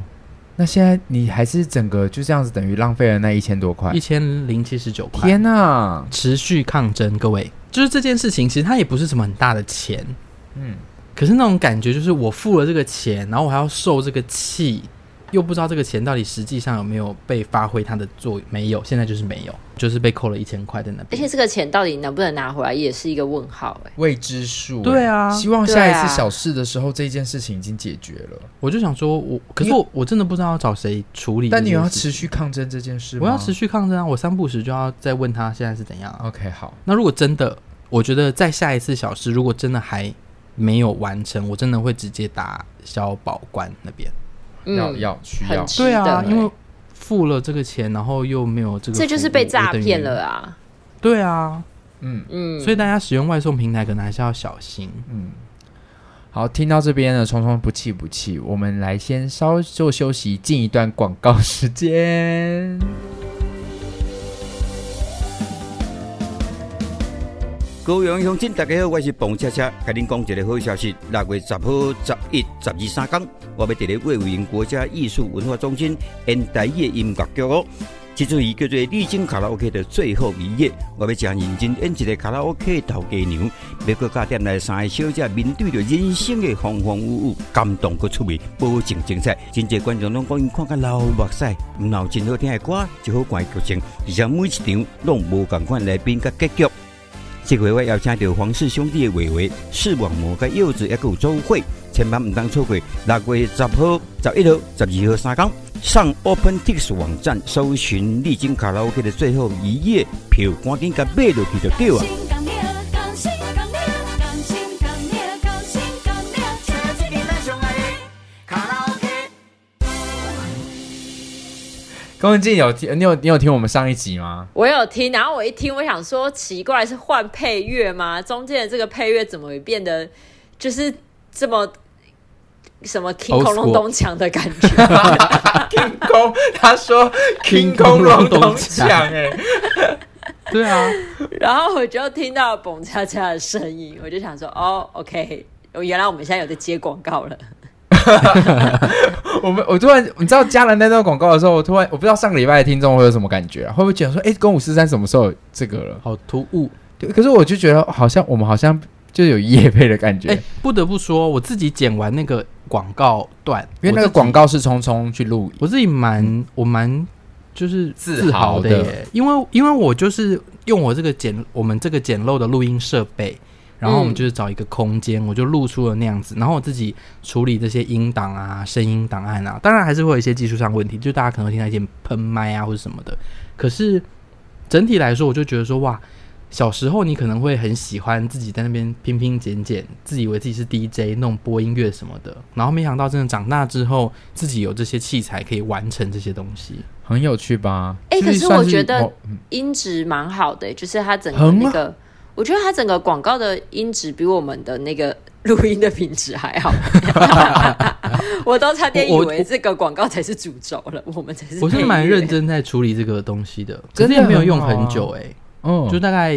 那现在你还是整个就这样子，等于浪费了那一千多块，一千零七十九块。天哪，持续抗争，各位，就是这件事情，其实它也不是什么很大的钱，嗯，可是那种感觉就是我付了这个钱，然后我还要受这个气。又不知道这个钱到底实际上有没有被发挥它的作用？没有，现在就是没有，就是被扣了一千块在那边。而且这个钱到底能不能拿回来，也是一个问号哎、欸，未知数。对啊，希望下一次小事的时候，这件事情已经解决了。我就想说，我可是我我真的不知道要找谁处理。但你要持续抗争这件事吗？我要持续抗争啊！我三不时就要再问他现在是怎样。OK，好。那如果真的，我觉得在下一次小事，如果真的还没有完成，我真的会直接打消保官那边。要要需要，对啊，因为付了这个钱，然后又没有这个，这就是被诈骗了啊！对啊，嗯。嗯，所以大家使用外送平台可能还是要小心。嗯，好，听到这边呢，聪聪不气不气，我们来先稍作休息，进一段广告时间。高阳乡亲，大家好，我是彭恰恰，甲恁讲一个好消息。六月十号、十一、十二三天，我要伫咧卫武营国家艺术文化中心演台语音乐剧哦。这出戏叫做《丽晶卡拉 OK》的最后一夜，我要真认真演一个卡拉 OK 头家娘，要阁甲店内三个小姐面对着人生的风风雨雨，感动佮趣味，保证精彩。真侪观众拢讲，因看甲流目屎，唔闹真好听的歌，就好看剧情，而且每一场拢无共款来宾甲结局。这回我邀请到黄氏兄弟的伟伟、视网膜跟柚子，还有周慧，千万唔当错过。六月十号、十一号、十二号三公，上 OpenTix 网站搜寻丽晶卡拉 OK 的最后一夜票，赶紧甲买落去就对了。龚文静有听，你有你有听我们上一集吗？我有听，然后我一听，我想说奇怪，是换配乐吗？中间的这个配乐怎么会变得就是这么什么 King Kong 隆咚锵的感觉？King Kong，他说 King Kong 隆咚锵，哎，对啊，然后我就听到蹦恰恰的声音，我就想说，哦，OK，原来我们现在有在接广告了。我们我突然你知道加了那段广告的时候，我突然我不知道上个礼拜的听众会有什么感觉啊？会不会觉得说，哎、欸，公五四三什么时候有这个了？好突兀。对，可是我就觉得好像我们好像就有夜配的感觉。欸、不得不说，我自己剪完那个广告段，因为那个广告是匆匆去录，我自己蛮我蛮就是自豪的耶，因为因为我就是用我这个简我们这个简陋的录音设备，然后我们就是找一个空间，嗯、我就录出了那样子，然后我自己处理这些音档啊、声音档案啊，当然还是会有一些技术上问题，就大家可能会听到一点喷麦啊或者什么的，可是整体来说，我就觉得说哇。小时候你可能会很喜欢自己在那边拼拼剪剪，自以为自己是 DJ 弄播音乐什么的，然后没想到真的长大之后，自己有这些器材可以完成这些东西，很有趣吧？哎、欸，可是我觉得音质蛮好的、欸，就是它整个那个，我觉得它整个广告的音质比我们的那个录音的品质还好。我都差点以为这个广告才是主轴了，我，我，们才是。我是蛮认真在处理这个东西的，真的也没有用很久哎、欸。嗯，就大概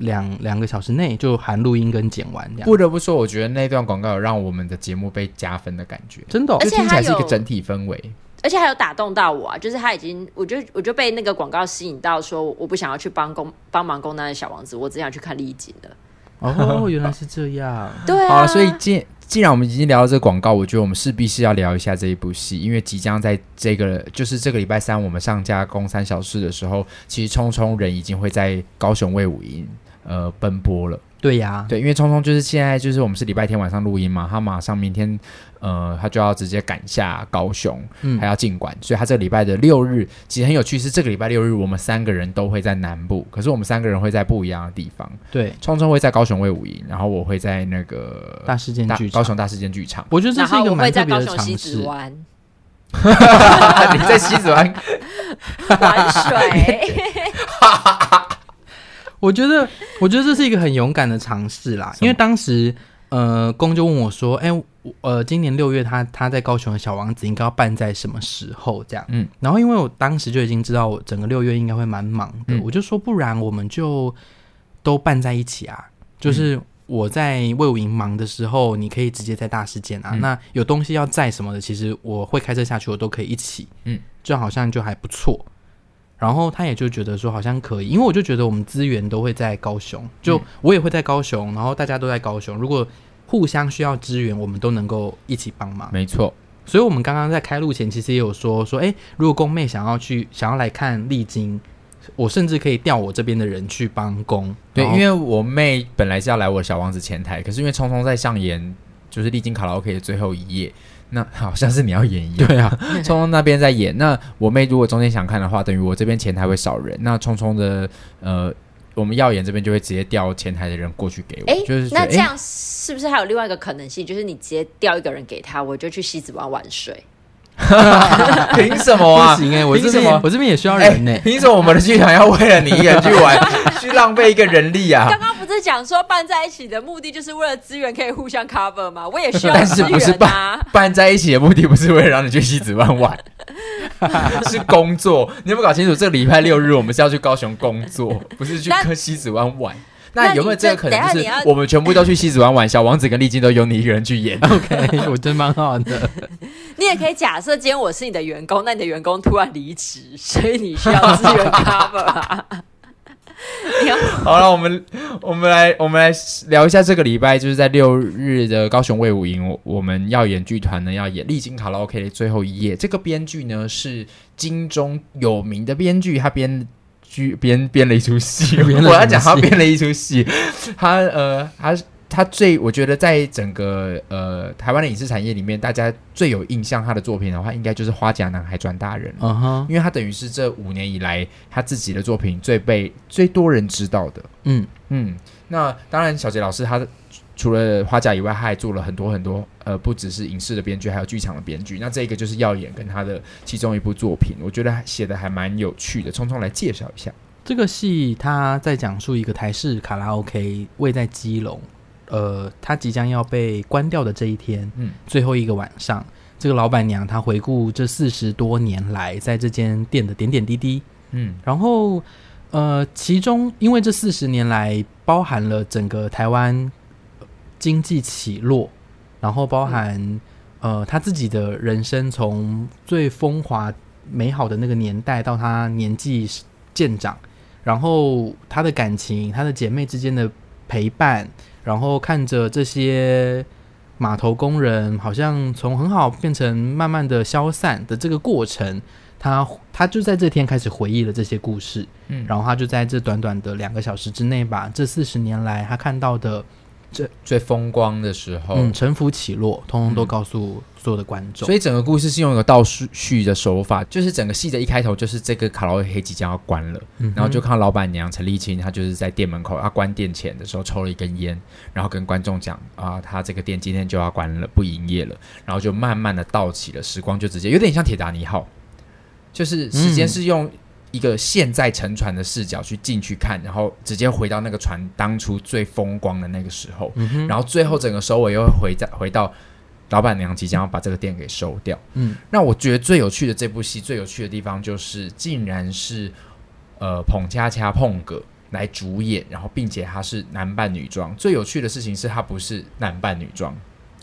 两两个小时内就含录音跟剪完这样。不得不说，我觉得那段广告有让我们的节目被加分的感觉，真的、哦，就听起来是一个整体氛围。而且还有打动到我啊，就是他已经，我就我就被那个广告吸引到，说我不想要去帮工帮忙工单的小王子，我只想去看丽景了。哦，原来是这样。对啊，好，所以既。既然我们已经聊到这个广告，我觉得我们势必是要聊一下这一部戏，因为即将在这个就是这个礼拜三我们上架公三小时的时候，其实聪聪人已经会在高雄卫武营呃奔波了。对呀、啊，对，因为聪聪就是现在就是我们是礼拜天晚上录音嘛，他马上明天呃他就要直接赶下高雄，嗯，还要进馆，所以他这个礼拜的六日其实很有趣，是这个礼拜六日我们三个人都会在南部，可是我们三个人会在不一样的地方。对，聪聪会在高雄卫武营，然后我会在那个大事件剧高雄大事件剧场。我觉得这是一个蛮特别的尝试。你在西子湾玩水。我觉得，我觉得这是一个很勇敢的尝试啦。因为当时，呃，公就问我说：“哎、欸，呃，今年六月他他在高雄的小王子应该要办在什么时候？”这样，嗯。然后，因为我当时就已经知道，我整个六月应该会蛮忙的，嗯、我就说：“不然我们就都办在一起啊！就是我在魏武营忙的时候，你可以直接在大事件啊。嗯、那有东西要载什么的，其实我会开车下去，我都可以一起。嗯，就好像就还不错。”然后他也就觉得说好像可以，因为我就觉得我们资源都会在高雄，就我也会在高雄，然后大家都在高雄，如果互相需要支援，我们都能够一起帮忙。没错，所以我们刚刚在开路前其实也有说说，哎，如果宫妹想要去想要来看丽晶，我甚至可以调我这边的人去帮工。对，因为我妹本来是要来我小王子前台，可是因为聪聪在上演就是丽晶卡拉 OK 的最后一夜。那好像是你要演一样，对啊，聪聪那边在演。那我妹如果中间想看的话，等于我这边前台会少人。那聪聪的呃，我们要演这边就会直接调前台的人过去给我。就是那这样是不是还有另外一个可能性，就是你直接调一个人给他，我就去西子湾玩水。凭什么啊？不行哎、欸，我这边我这边也需要人呢、欸。凭、欸、什么我们的剧团要为了你一人去玩，去浪费一个人力啊？刚刚不是讲说办在一起的目的就是为了资源可以互相 cover 吗？我也需要资源啊。但是不是办办在一起的目的不是为了让你去西子湾玩，是工作。你有没有搞清楚？这个礼拜六日我们是要去高雄工作，不是去科西子湾玩。那有没有这个可能？就是我们全部都去西子湾玩，小王子跟丽晶都由你一个人去演。OK，我觉得蛮好的。你也可以假设今天我是你的员工，那你的员工突然离职，所以你需要资源 cover 啊。好了，我们我们来我们来聊一下这个礼拜，就是在六日的高雄卫武营，我们要演剧团呢要演丽晶卡拉 OK 的最后一夜。这个编剧呢是金钟有名的编剧，他编。剧编编了一出戏，我要讲他编了一出戏。他呃，他他最我觉得在整个呃台湾的影视产业里面，大家最有印象他的作品的话，应该就是《花甲男孩转大人》。嗯哼，因为他等于是这五年以来他自己的作品最被最多人知道的。嗯嗯，那当然小杰老师他的。除了花甲以外，他还做了很多很多，呃，不只是影视的编剧，还有剧场的编剧。那这个就是耀眼跟他的其中一部作品，我觉得写的还蛮有趣的。匆匆来介绍一下这个戏，他在讲述一个台式卡拉 OK 位在基隆，呃，他即将要被关掉的这一天，嗯，最后一个晚上，这个老板娘她回顾这四十多年来在这间店的点点滴滴，嗯，然后呃，其中因为这四十年来包含了整个台湾。经济起落，然后包含、嗯、呃他自己的人生，从最风华美好的那个年代到他年纪渐长，然后他的感情，他的姐妹之间的陪伴，然后看着这些码头工人好像从很好变成慢慢的消散的这个过程，他他就在这天开始回忆了这些故事，嗯，然后他就在这短短的两个小时之内，把这四十年来他看到的。最最风光的时候，嗯，沉浮起落，通通都告诉所有的观众。所以整个故事是用一个倒叙的手法，就是整个戏的一开头就是这个卡拉 OK 即将要关了，嗯、然后就看到老板娘陈丽青，她就是在店门口她关店前的时候抽了一根烟，然后跟观众讲啊，她这个店今天就要关了，不营业了，然后就慢慢的倒起了时光，就直接有点像铁达尼号，就是时间是用。一个现在沉船的视角去进去看，然后直接回到那个船当初最风光的那个时候，嗯、然后最后整个收尾又回在回到老板娘即将要把这个店给收掉。嗯，那我觉得最有趣的这部戏最有趣的地方就是，竟然是呃捧恰恰碰哥来主演，然后并且他是男扮女装。最有趣的事情是他不是男扮女装。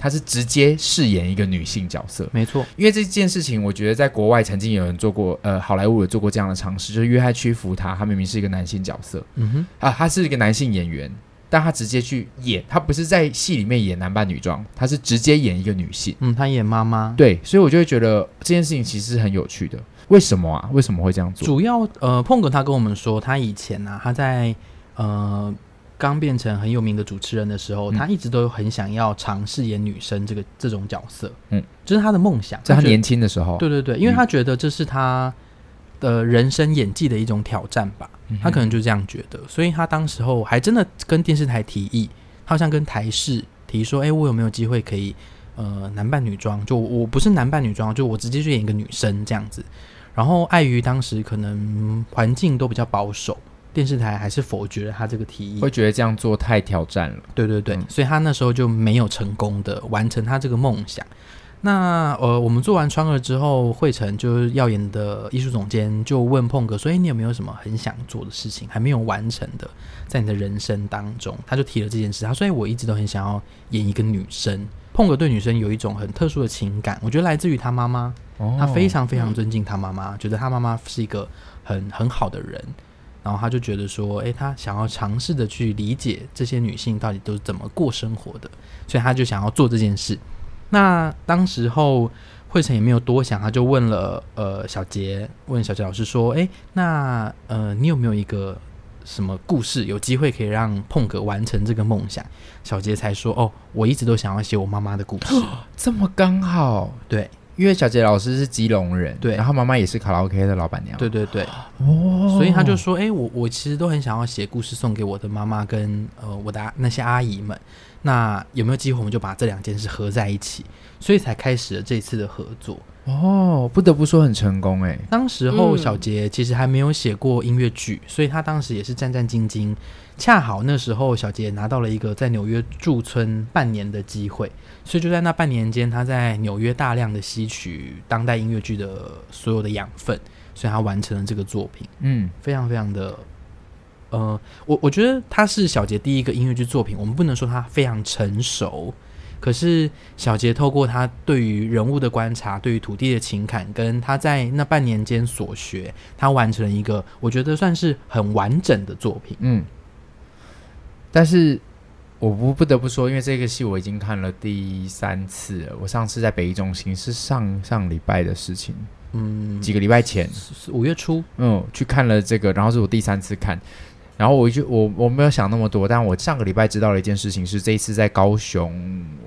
他是直接饰演一个女性角色，没错。因为这件事情，我觉得在国外曾经有人做过，呃，好莱坞有做过这样的尝试，就是约翰屈服他，他明明是一个男性角色，嗯哼，啊，他是一个男性演员，但他直接去演，他不是在戏里面演男扮女装，他是直接演一个女性，嗯，他演妈妈，对，所以我就会觉得这件事情其实是很有趣的。为什么啊？为什么会这样做？主要，呃，碰哥他跟我们说，他以前呢、啊，他在呃。刚变成很有名的主持人的时候，嗯、他一直都很想要尝试演女生这个这种角色，嗯，这是他的梦想。在他年轻的时候，对对对，因为他觉得这是他的人生演技的一种挑战吧，嗯、他可能就这样觉得，所以他当时候还真的跟电视台提议，他好像跟台视提说，哎，我有没有机会可以呃男扮女装？就我不是男扮女装，就我直接去演一个女生这样子。然后碍于当时可能环境都比较保守。电视台还是否决了他这个提议，会觉得这样做太挑战了。对对对，嗯、所以他那时候就没有成功的完成他这个梦想。那呃，我们做完川儿之后，惠成就是耀眼的艺术总监就问碰哥说：“哎，你有没有什么很想做的事情还没有完成的，在你的人生当中？”他就提了这件事，他说：“哎，我一直都很想要演一个女生。”碰哥对女生有一种很特殊的情感，我觉得来自于他妈妈，哦、他非常非常尊敬他妈妈，嗯、觉得他妈妈是一个很很好的人。然后他就觉得说，诶，他想要尝试的去理解这些女性到底都是怎么过生活的，所以他就想要做这件事。那当时候惠成也没有多想，他就问了呃小杰，问小杰老师说，诶，那呃你有没有一个什么故事有机会可以让碰哥完成这个梦想？小杰才说，哦，我一直都想要写我妈妈的故事，这么刚好，对。因为小杰老师是基隆人，对，然后妈妈也是卡拉 OK 的老板娘，对对对，哦，所以他就说，哎，我我其实都很想要写故事送给我的妈妈跟呃我的那些阿姨们，那有没有机会我们就把这两件事合在一起，所以才开始了这次的合作。哦，不得不说很成功哎，当时候小杰其实还没有写过音乐剧，嗯、所以他当时也是战战兢兢。恰好那时候，小杰拿到了一个在纽约驻村半年的机会，所以就在那半年间，他在纽约大量的吸取当代音乐剧的所有的养分，所以他完成了这个作品。嗯，非常非常的，呃，我我觉得他是小杰第一个音乐剧作品，我们不能说他非常成熟，可是小杰透过他对于人物的观察，对于土地的情感，跟他在那半年间所学，他完成了一个我觉得算是很完整的作品。嗯。但是我不不得不说，因为这个戏我已经看了第三次了。我上次在北艺中心是上上礼拜的事情，嗯，几个礼拜前，五月初，嗯，去看了这个，然后是我第三次看，然后我就我我没有想那么多，但我上个礼拜知道了一件事情，是这一次在高雄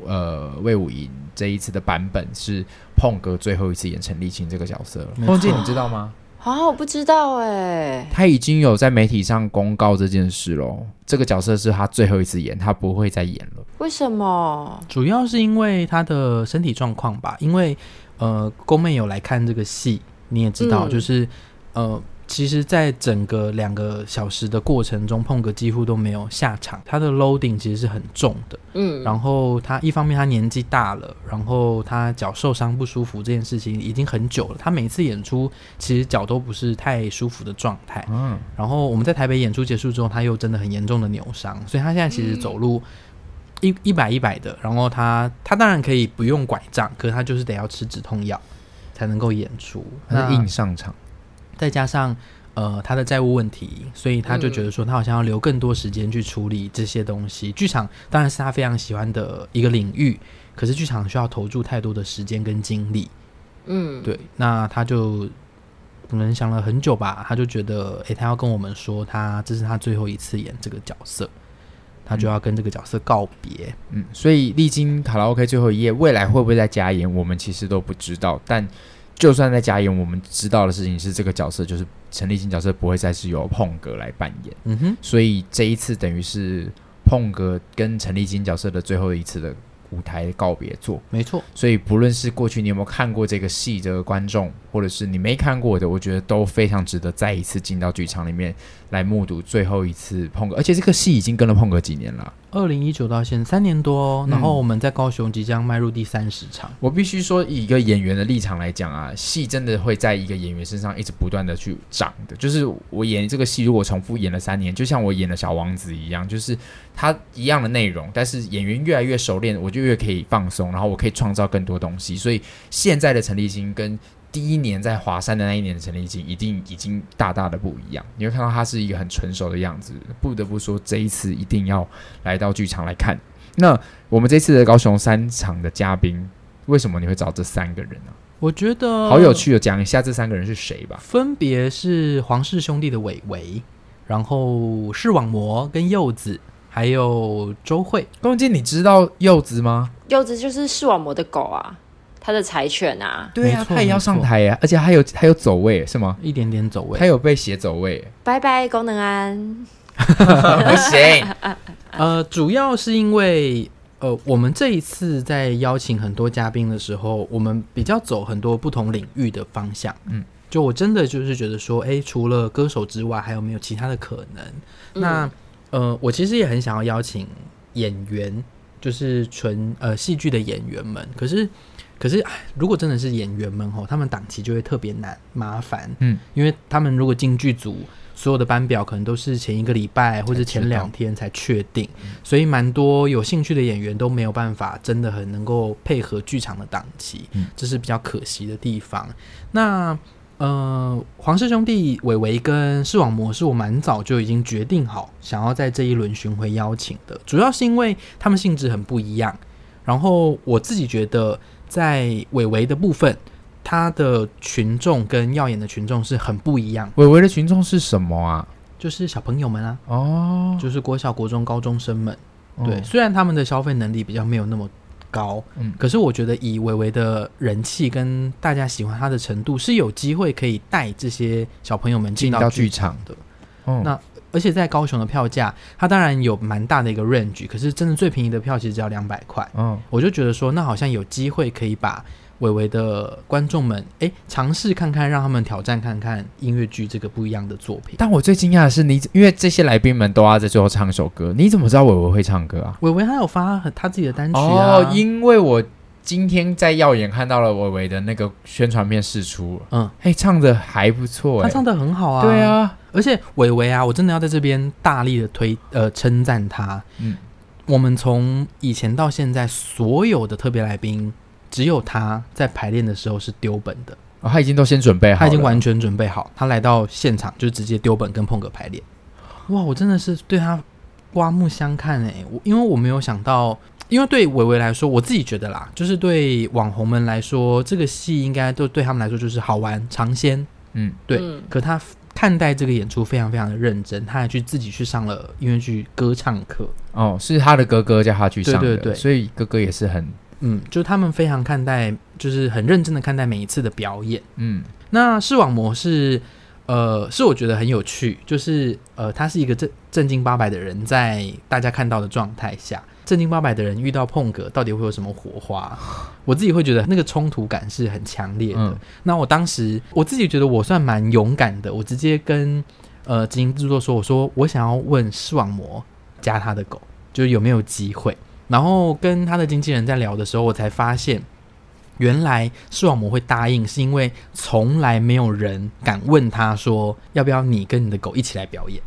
呃魏武营这一次的版本是碰哥最后一次演陈丽青这个角色了。碰姐，你知道吗？啊，我不知道哎。他已经有在媒体上公告这件事喽。这个角色是他最后一次演，他不会再演了。为什么？主要是因为他的身体状况吧。因为呃，宫妹有来看这个戏，你也知道，嗯、就是呃。其实，在整个两个小时的过程中，碰哥几乎都没有下场。他的 loading 其实是很重的，嗯。然后他一方面他年纪大了，然后他脚受伤不舒服这件事情已经很久了。他每次演出其实脚都不是太舒服的状态，嗯。然后我们在台北演出结束之后，他又真的很严重的扭伤，所以他现在其实走路一一摆一摆的。然后他他当然可以不用拐杖，可是他就是得要吃止痛药才能够演出，他是硬上场。再加上，呃他的债务问题，所以他就觉得说他好像要留更多时间去处理这些东西。剧场当然是他非常喜欢的一个领域，可是剧场需要投注太多的时间跟精力。嗯，对，那他就可能想了很久吧，他就觉得，诶，他要跟我们说，他这是他最后一次演这个角色，他就要跟这个角色告别。嗯，所以历经卡拉 OK 最后一页，未来会不会再加演，我们其实都不知道。但就算在加演，我们知道的事情是，这个角色就是陈立新角色不会再是由碰哥来扮演。嗯哼，所以这一次等于是碰哥跟陈立新角色的最后一次的。舞台告别作，没错。所以不论是过去你有没有看过这个戏的观众，或者是你没看过的，我觉得都非常值得再一次进到剧场里面来目睹最后一次碰哥。而且这个戏已经跟了碰哥几年了。二零一九到现在三年多，哦，然后我们在高雄即将迈入第三十场。我必须说，以一个演员的立场来讲啊，戏真的会在一个演员身上一直不断的去长的。就是我演这个戏，如果重复演了三年，就像我演了小王子一样，就是他一样的内容，但是演员越来越熟练，我就越可以放松，然后我可以创造更多东西。所以现在的陈立新跟第一年在华山的那一年的陈立新，一定已经大大的不一样。你会看到他是一个很成熟的样子。不得不说，这一次一定要来到剧场来看。那我们这次的高雄三场的嘉宾，为什么你会找这三个人呢？我觉得好有趣的，讲一下这三个人是谁吧。分别是黄氏兄弟的伟伟，然后视网膜跟柚子，还有周慧。公鸡，你知道柚子吗？柚子就是视网膜的狗啊。它的柴犬啊，对啊，他也要上台呀，而且还有还有走位是吗？一点点走位，他有被写走位。拜拜，功能安，不行。呃，主要是因为呃，我们这一次在邀请很多嘉宾的时候，我们比较走很多不同领域的方向。嗯，就我真的就是觉得说，哎，除了歌手之外，还有没有其他的可能？嗯、那呃，我其实也很想要邀请演员，就是纯呃戏剧的演员们，可是。可是，如果真的是演员们吼，他们档期就会特别难麻烦，嗯，因为他们如果进剧组，所有的班表可能都是前一个礼拜或者前两天才确定，所以蛮多有兴趣的演员都没有办法真的很能够配合剧场的档期，嗯，这是比较可惜的地方。那呃，黄氏兄弟伟伟跟视网膜是我蛮早就已经决定好想要在这一轮巡回邀请的，主要是因为他们性质很不一样，然后我自己觉得。在伟伟的部分，他的群众跟耀眼的群众是很不一样。伟伟的群众是什么啊？就是小朋友们啊，哦，就是国小、国中、高中生们。对，哦、虽然他们的消费能力比较没有那么高，嗯，可是我觉得以维维的人气跟大家喜欢他的程度，是有机会可以带这些小朋友们进到剧场的。嗯，那。而且在高雄的票价，它当然有蛮大的一个 range，可是真的最便宜的票其实只要两百块。嗯，我就觉得说，那好像有机会可以把玮玮的观众们，哎，尝试看看，让他们挑战看看音乐剧这个不一样的作品。但我最惊讶的是你，你因为这些来宾们都要在最后唱一首歌，你怎么知道伟伟会唱歌啊？伟伟他有发他自己的单曲啊。哦，因为我今天在耀眼看到了伟伟的那个宣传片试出，嗯，哎，唱的还不错，他唱的很好啊。对啊。而且伟伟啊，我真的要在这边大力的推呃称赞他。嗯，我们从以前到现在，所有的特别来宾，只有他在排练的时候是丢本的。哦，他已经都先准备好，他已经完全准备好，他来到现场就直接丢本跟碰哥排练。哇，我真的是对他刮目相看哎！我因为我没有想到，因为对维维来说，我自己觉得啦，就是对网红们来说，这个戏应该都对他们来说就是好玩尝鲜。嗯，对。嗯，可他。看待这个演出非常非常的认真，他还去自己去上了音乐剧歌唱课。哦，是他的哥哥叫他去上的，对对对，所以哥哥也是很，嗯，就是他们非常看待，就是很认真的看待每一次的表演。嗯，那视网膜是，呃，是我觉得很有趣，就是呃，他是一个正正经八百的人，在大家看到的状态下。正经八百的人遇到碰格，到底会有什么火花？我自己会觉得那个冲突感是很强烈的。嗯、那我当时我自己觉得我算蛮勇敢的，我直接跟呃执行制作说：“我说我想要问视网膜加他的狗，就是有没有机会。”然后跟他的经纪人在聊的时候，我才发现原来视网膜会答应，是因为从来没有人敢问他说要不要你跟你的狗一起来表演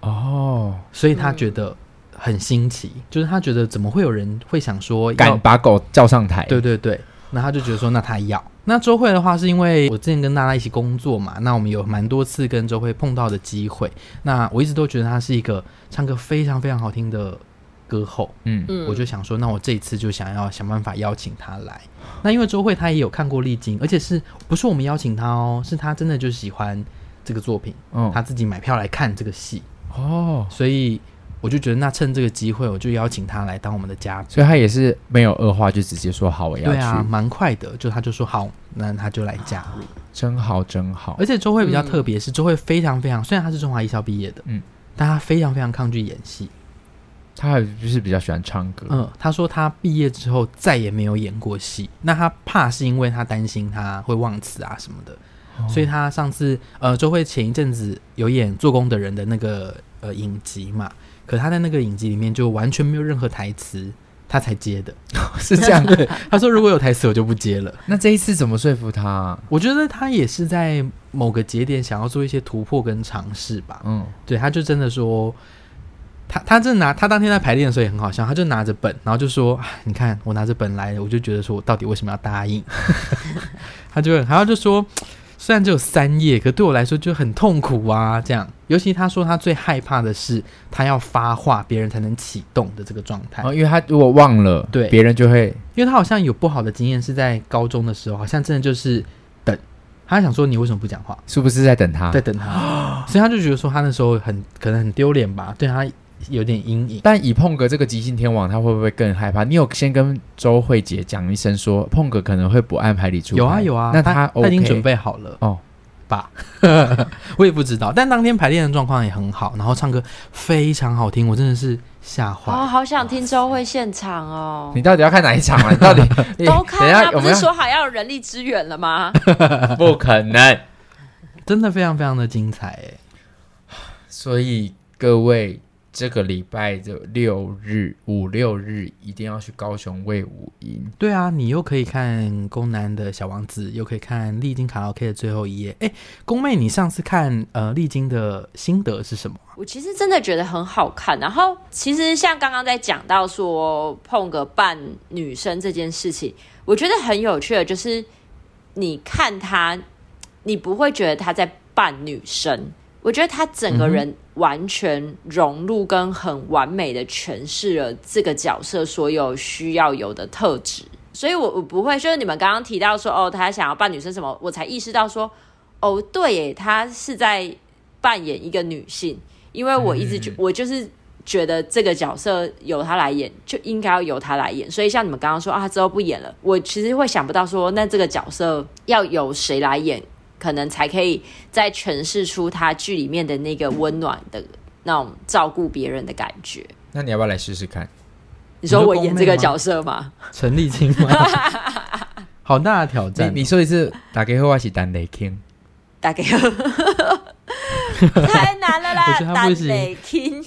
哦，所以他觉得。嗯很新奇，就是他觉得怎么会有人会想说敢把狗叫上台？对对对，那他就觉得说，那他要，那周慧的话，是因为我之前跟娜娜一起工作嘛，那我们有蛮多次跟周慧碰到的机会。那我一直都觉得她是一个唱歌非常非常好听的歌后，嗯嗯，我就想说，那我这一次就想要想办法邀请他来。那因为周慧她也有看过《丽晶》，而且是不是我们邀请她哦？是她真的就喜欢这个作品，嗯，她自己买票来看这个戏哦，所以。我就觉得，那趁这个机会，我就邀请他来当我们的嘉宾。所以他也是没有二话，就直接说好，我要去。对啊，蛮快的，就他就说好，那他就来加入，真好，真好。而且周慧比较特别，是周慧非常非常，虽然他是中华艺校毕业的，嗯，但他非常非常抗拒演戏，他还就是比较喜欢唱歌。嗯，他说他毕业之后再也没有演过戏，那他怕是因为他担心他会忘词啊什么的，哦、所以他上次呃，周慧前一阵子有演《做工的人》的那个呃影集嘛。可他在那个影集里面就完全没有任何台词，他才接的，是这样的。他说如果有台词我就不接了。那这一次怎么说服他啊？我觉得他也是在某个节点想要做一些突破跟尝试吧。嗯，对，他就真的说，他他正拿他当天在排练的时候也很好笑，他就拿着本，然后就说：“你看我拿着本来，我就觉得说我到底为什么要答应？” 他就然后就说。虽然只有三页，可对我来说就很痛苦啊！这样，尤其他说他最害怕的是他要发话，别人才能启动的这个状态。哦，因为他如果忘了，对，别人就会，因为他好像有不好的经验，是在高中的时候，好像真的就是等。他想说你为什么不讲话？是不是在等他？在等他，所以他就觉得说他那时候很可能很丢脸吧？对他。有点阴影，但以碰哥这个即兴天王，他会不会更害怕？你有先跟周慧姐讲一声，说碰哥可能会不按牌理出牌。有啊有啊，那他、OK、他已经准备好了哦吧？我也不知道，但当天排练的状况也很好，然后唱歌非常好听，我真的是吓坏。哦，好想听周慧现场哦！你到底要看哪一场啊？你到底 都看啊？不是说好要有人力支援了吗？不可能，真的非常非常的精彩哎！所以各位。这个礼拜的六日五六日一定要去高雄卫武营。对啊，你又可以看宫南的小王子，又可以看丽晶卡拉 OK 的最后一页。哎，宫妹，你上次看呃丽晶的心得是什么？我其实真的觉得很好看。然后其实像刚刚在讲到说碰个扮女生这件事情，我觉得很有趣的，就是你看她，你不会觉得她在扮女生。我觉得他整个人完全融入跟很完美的诠释了这个角色所有需要有的特质，所以我我不会就是你们刚刚提到说哦，他想要扮女生什么，我才意识到说哦，对耶，她是在扮演一个女性，因为我一直觉我就是觉得这个角色由他来演就应该要由他来演，所以像你们刚刚说啊，她之后不演了，我其实会想不到说那这个角色要由谁来演。可能才可以再诠释出他剧里面的那个温暖的那种照顾别人的感觉。那你要不要来试试看？你说我演这个角色吗？陈立青吗？好大的挑战！你说一次，大家好，我是陈丽青。大家好，太难了啦！陈丽青。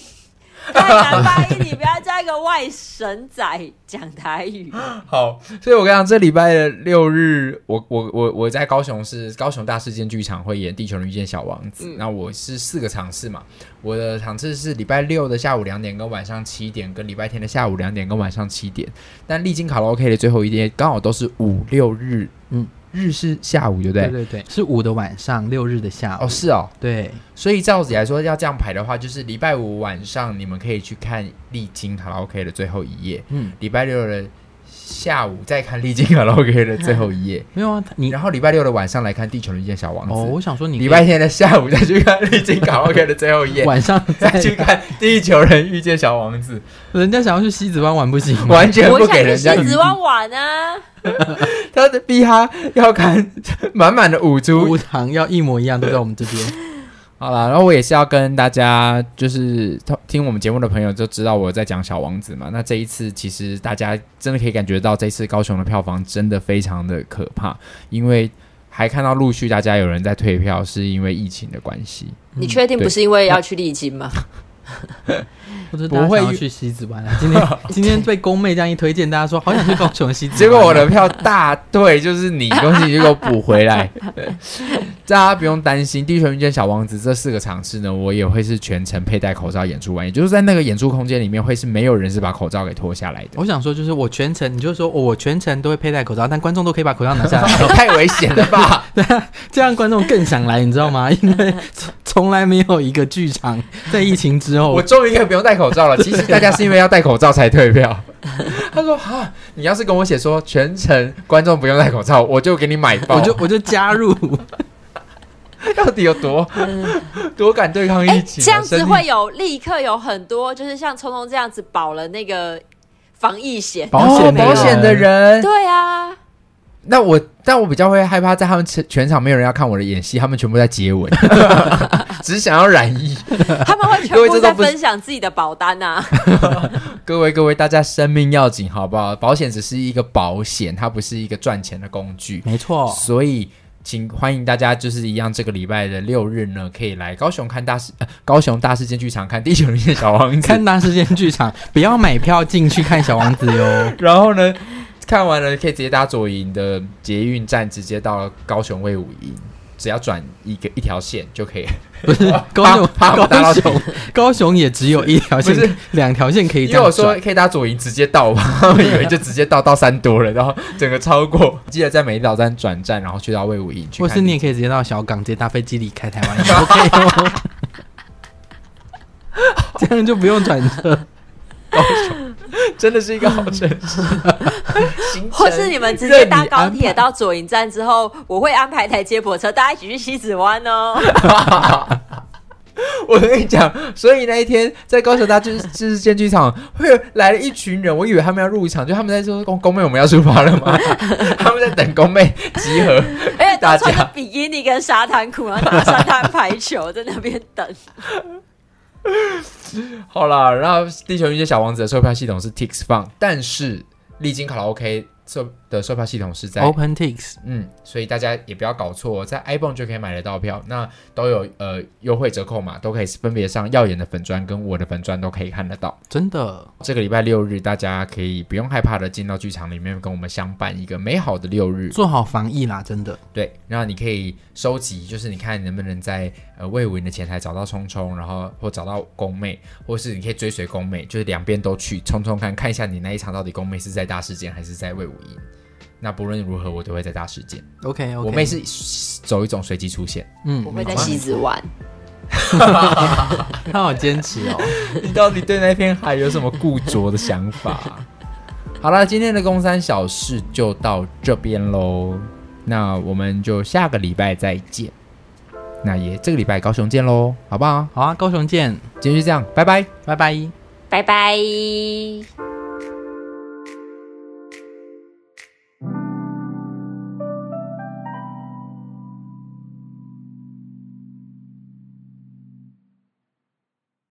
太难发音，你不要叫一个外省仔讲台语。好，所以我跟你讲，这礼拜的六日，我我我我在高雄是高雄大事件剧场会演《地球人遇见小王子》，那、嗯、我是四个场次嘛，我的场次是礼拜六的下午两点跟晚上七点，跟礼拜天的下午两点跟晚上七点，但历经卡拉 OK 的最后一天刚好都是五六日，嗯。日是下午，对不对？对对对，是五的晚上，六日的下午。哦，是哦，对。所以照理来说，要这样排的话，就是礼拜五晚上你们可以去看丽晶卡拉 OK 的最后一夜。嗯，礼拜六的下午再看丽晶卡拉 OK 的最后一页。没有啊，你然后礼拜六的晚上来看《地球人遇见小王子》。哦，我想说你礼拜天的下午再去看丽晶卡拉 OK 的最后一页，晚上再去看《地球人遇见小王子》。人家想要去西子湾玩不行，完全不给人家。西子湾玩啊！他的逼他要看满满的五株无糖，要一模一样，都在我们这边。好了，然后我也是要跟大家，就是听我们节目的朋友就知道我在讲小王子嘛。那这一次其实大家真的可以感觉到，这次高雄的票房真的非常的可怕，因为还看到陆续大家有人在退票，是因为疫情的关系。你确定不是因为要去丽晶吗？或 者不会去西子湾啊？今天 今天被宫妹这样一推荐，大家说好想去高雄西子湾，结果我的票大对，就是你恭喜你就给我补回来。大家不用担心，《地球遇见小王子》这四个场次呢，我也会是全程佩戴口罩演出完，也就是在那个演出空间里面会是没有人是把口罩给脱下来的。我想说，就是我全程，你就说我全程都会佩戴口罩，但观众都可以把口罩拿下来，太危险了吧？对啊，这样观众更想来，你知道吗？因为从来没有一个剧场在疫情之后，我终于可以不用戴口罩了。其实大家是因为要戴口罩才退票。他说：“哈，你要是跟我写说全程观众不用戴口罩，我就给你买包，我就我就加入。到底有多多敢对抗疫情？这样子会有立刻有很多，就是像聪聪这样子保了那个防疫险、保险保险的人。对啊。”那我，但我比较会害怕，在他们全全场没有人要看我的演戏，他们全部在接吻，只想要染疫。他们会全部在分享自己的保单啊！各位各位，大家生命要紧，好不好？保险只是一个保险，它不是一个赚钱的工具。没错，所以请欢迎大家，就是一样，这个礼拜的六日呢，可以来高雄看大事，呃、高雄大事件剧场看《地球遇见小王子》，看大事件剧场，不要买票进去看小王子哟。然后呢？看完了可以直接搭左营的捷运站，直接到高雄卫武营，只要转一个一条线就可以。不是高雄，高雄，高雄也只有一条线，是两条线可以。因为我说可以搭左营直接到，我以为就直接到到三多了，然后整个超过。记得在美丽岛站转站，然后去到卫武营去。或是你也可以直接到小港，直接搭飞机离开台湾也 OK 哦。这样就不用转车。高雄 真的是一个好城市，或是你们直接搭高铁到左营站之后，我会安排台接驳车，大家一起去西子湾哦。我跟你讲，所以那一天在高雄大剧就是建剧场，会来了一群人，我以为他们要入场，就他们在说宫宫妹我们要出发了吗？他们在等公妹集合，而且都穿着比基尼跟沙滩裤，然后打沙滩排球在那边等。好啦，然后《地球遇见小王子》的售票系统是 Tix Fun，但是历经卡拉 OK 售的售票系统是在 OpenTix，嗯，所以大家也不要搞错，在 iPhone 就可以买得到票，那都有呃优惠折扣码，都可以分别上耀眼的粉砖跟我的粉砖都可以看得到。真的，这个礼拜六日大家可以不用害怕的进到剧场里面，跟我们相伴一个美好的六日，做好防疫啦，真的。对，然后你可以收集，就是你看能不能在呃魏武营的前台找到聪聪，然后或找到宫妹，或是你可以追随宫妹，就是两边都去冲冲看看一下你那一场到底宫妹是在大事件还是在魏武营。那不论如何，我都会在大事件。OK，, okay. 我妹是走一种随机出现。嗯，我会在西子湾。他好坚持哦！你到底对那片海有什么固着的想法？好了，今天的公三小事就到这边喽。那我们就下个礼拜再见。那也这个礼拜高雄见喽，好不好？好啊，高雄见。今天就这样，拜拜，拜拜，拜拜。Thank you.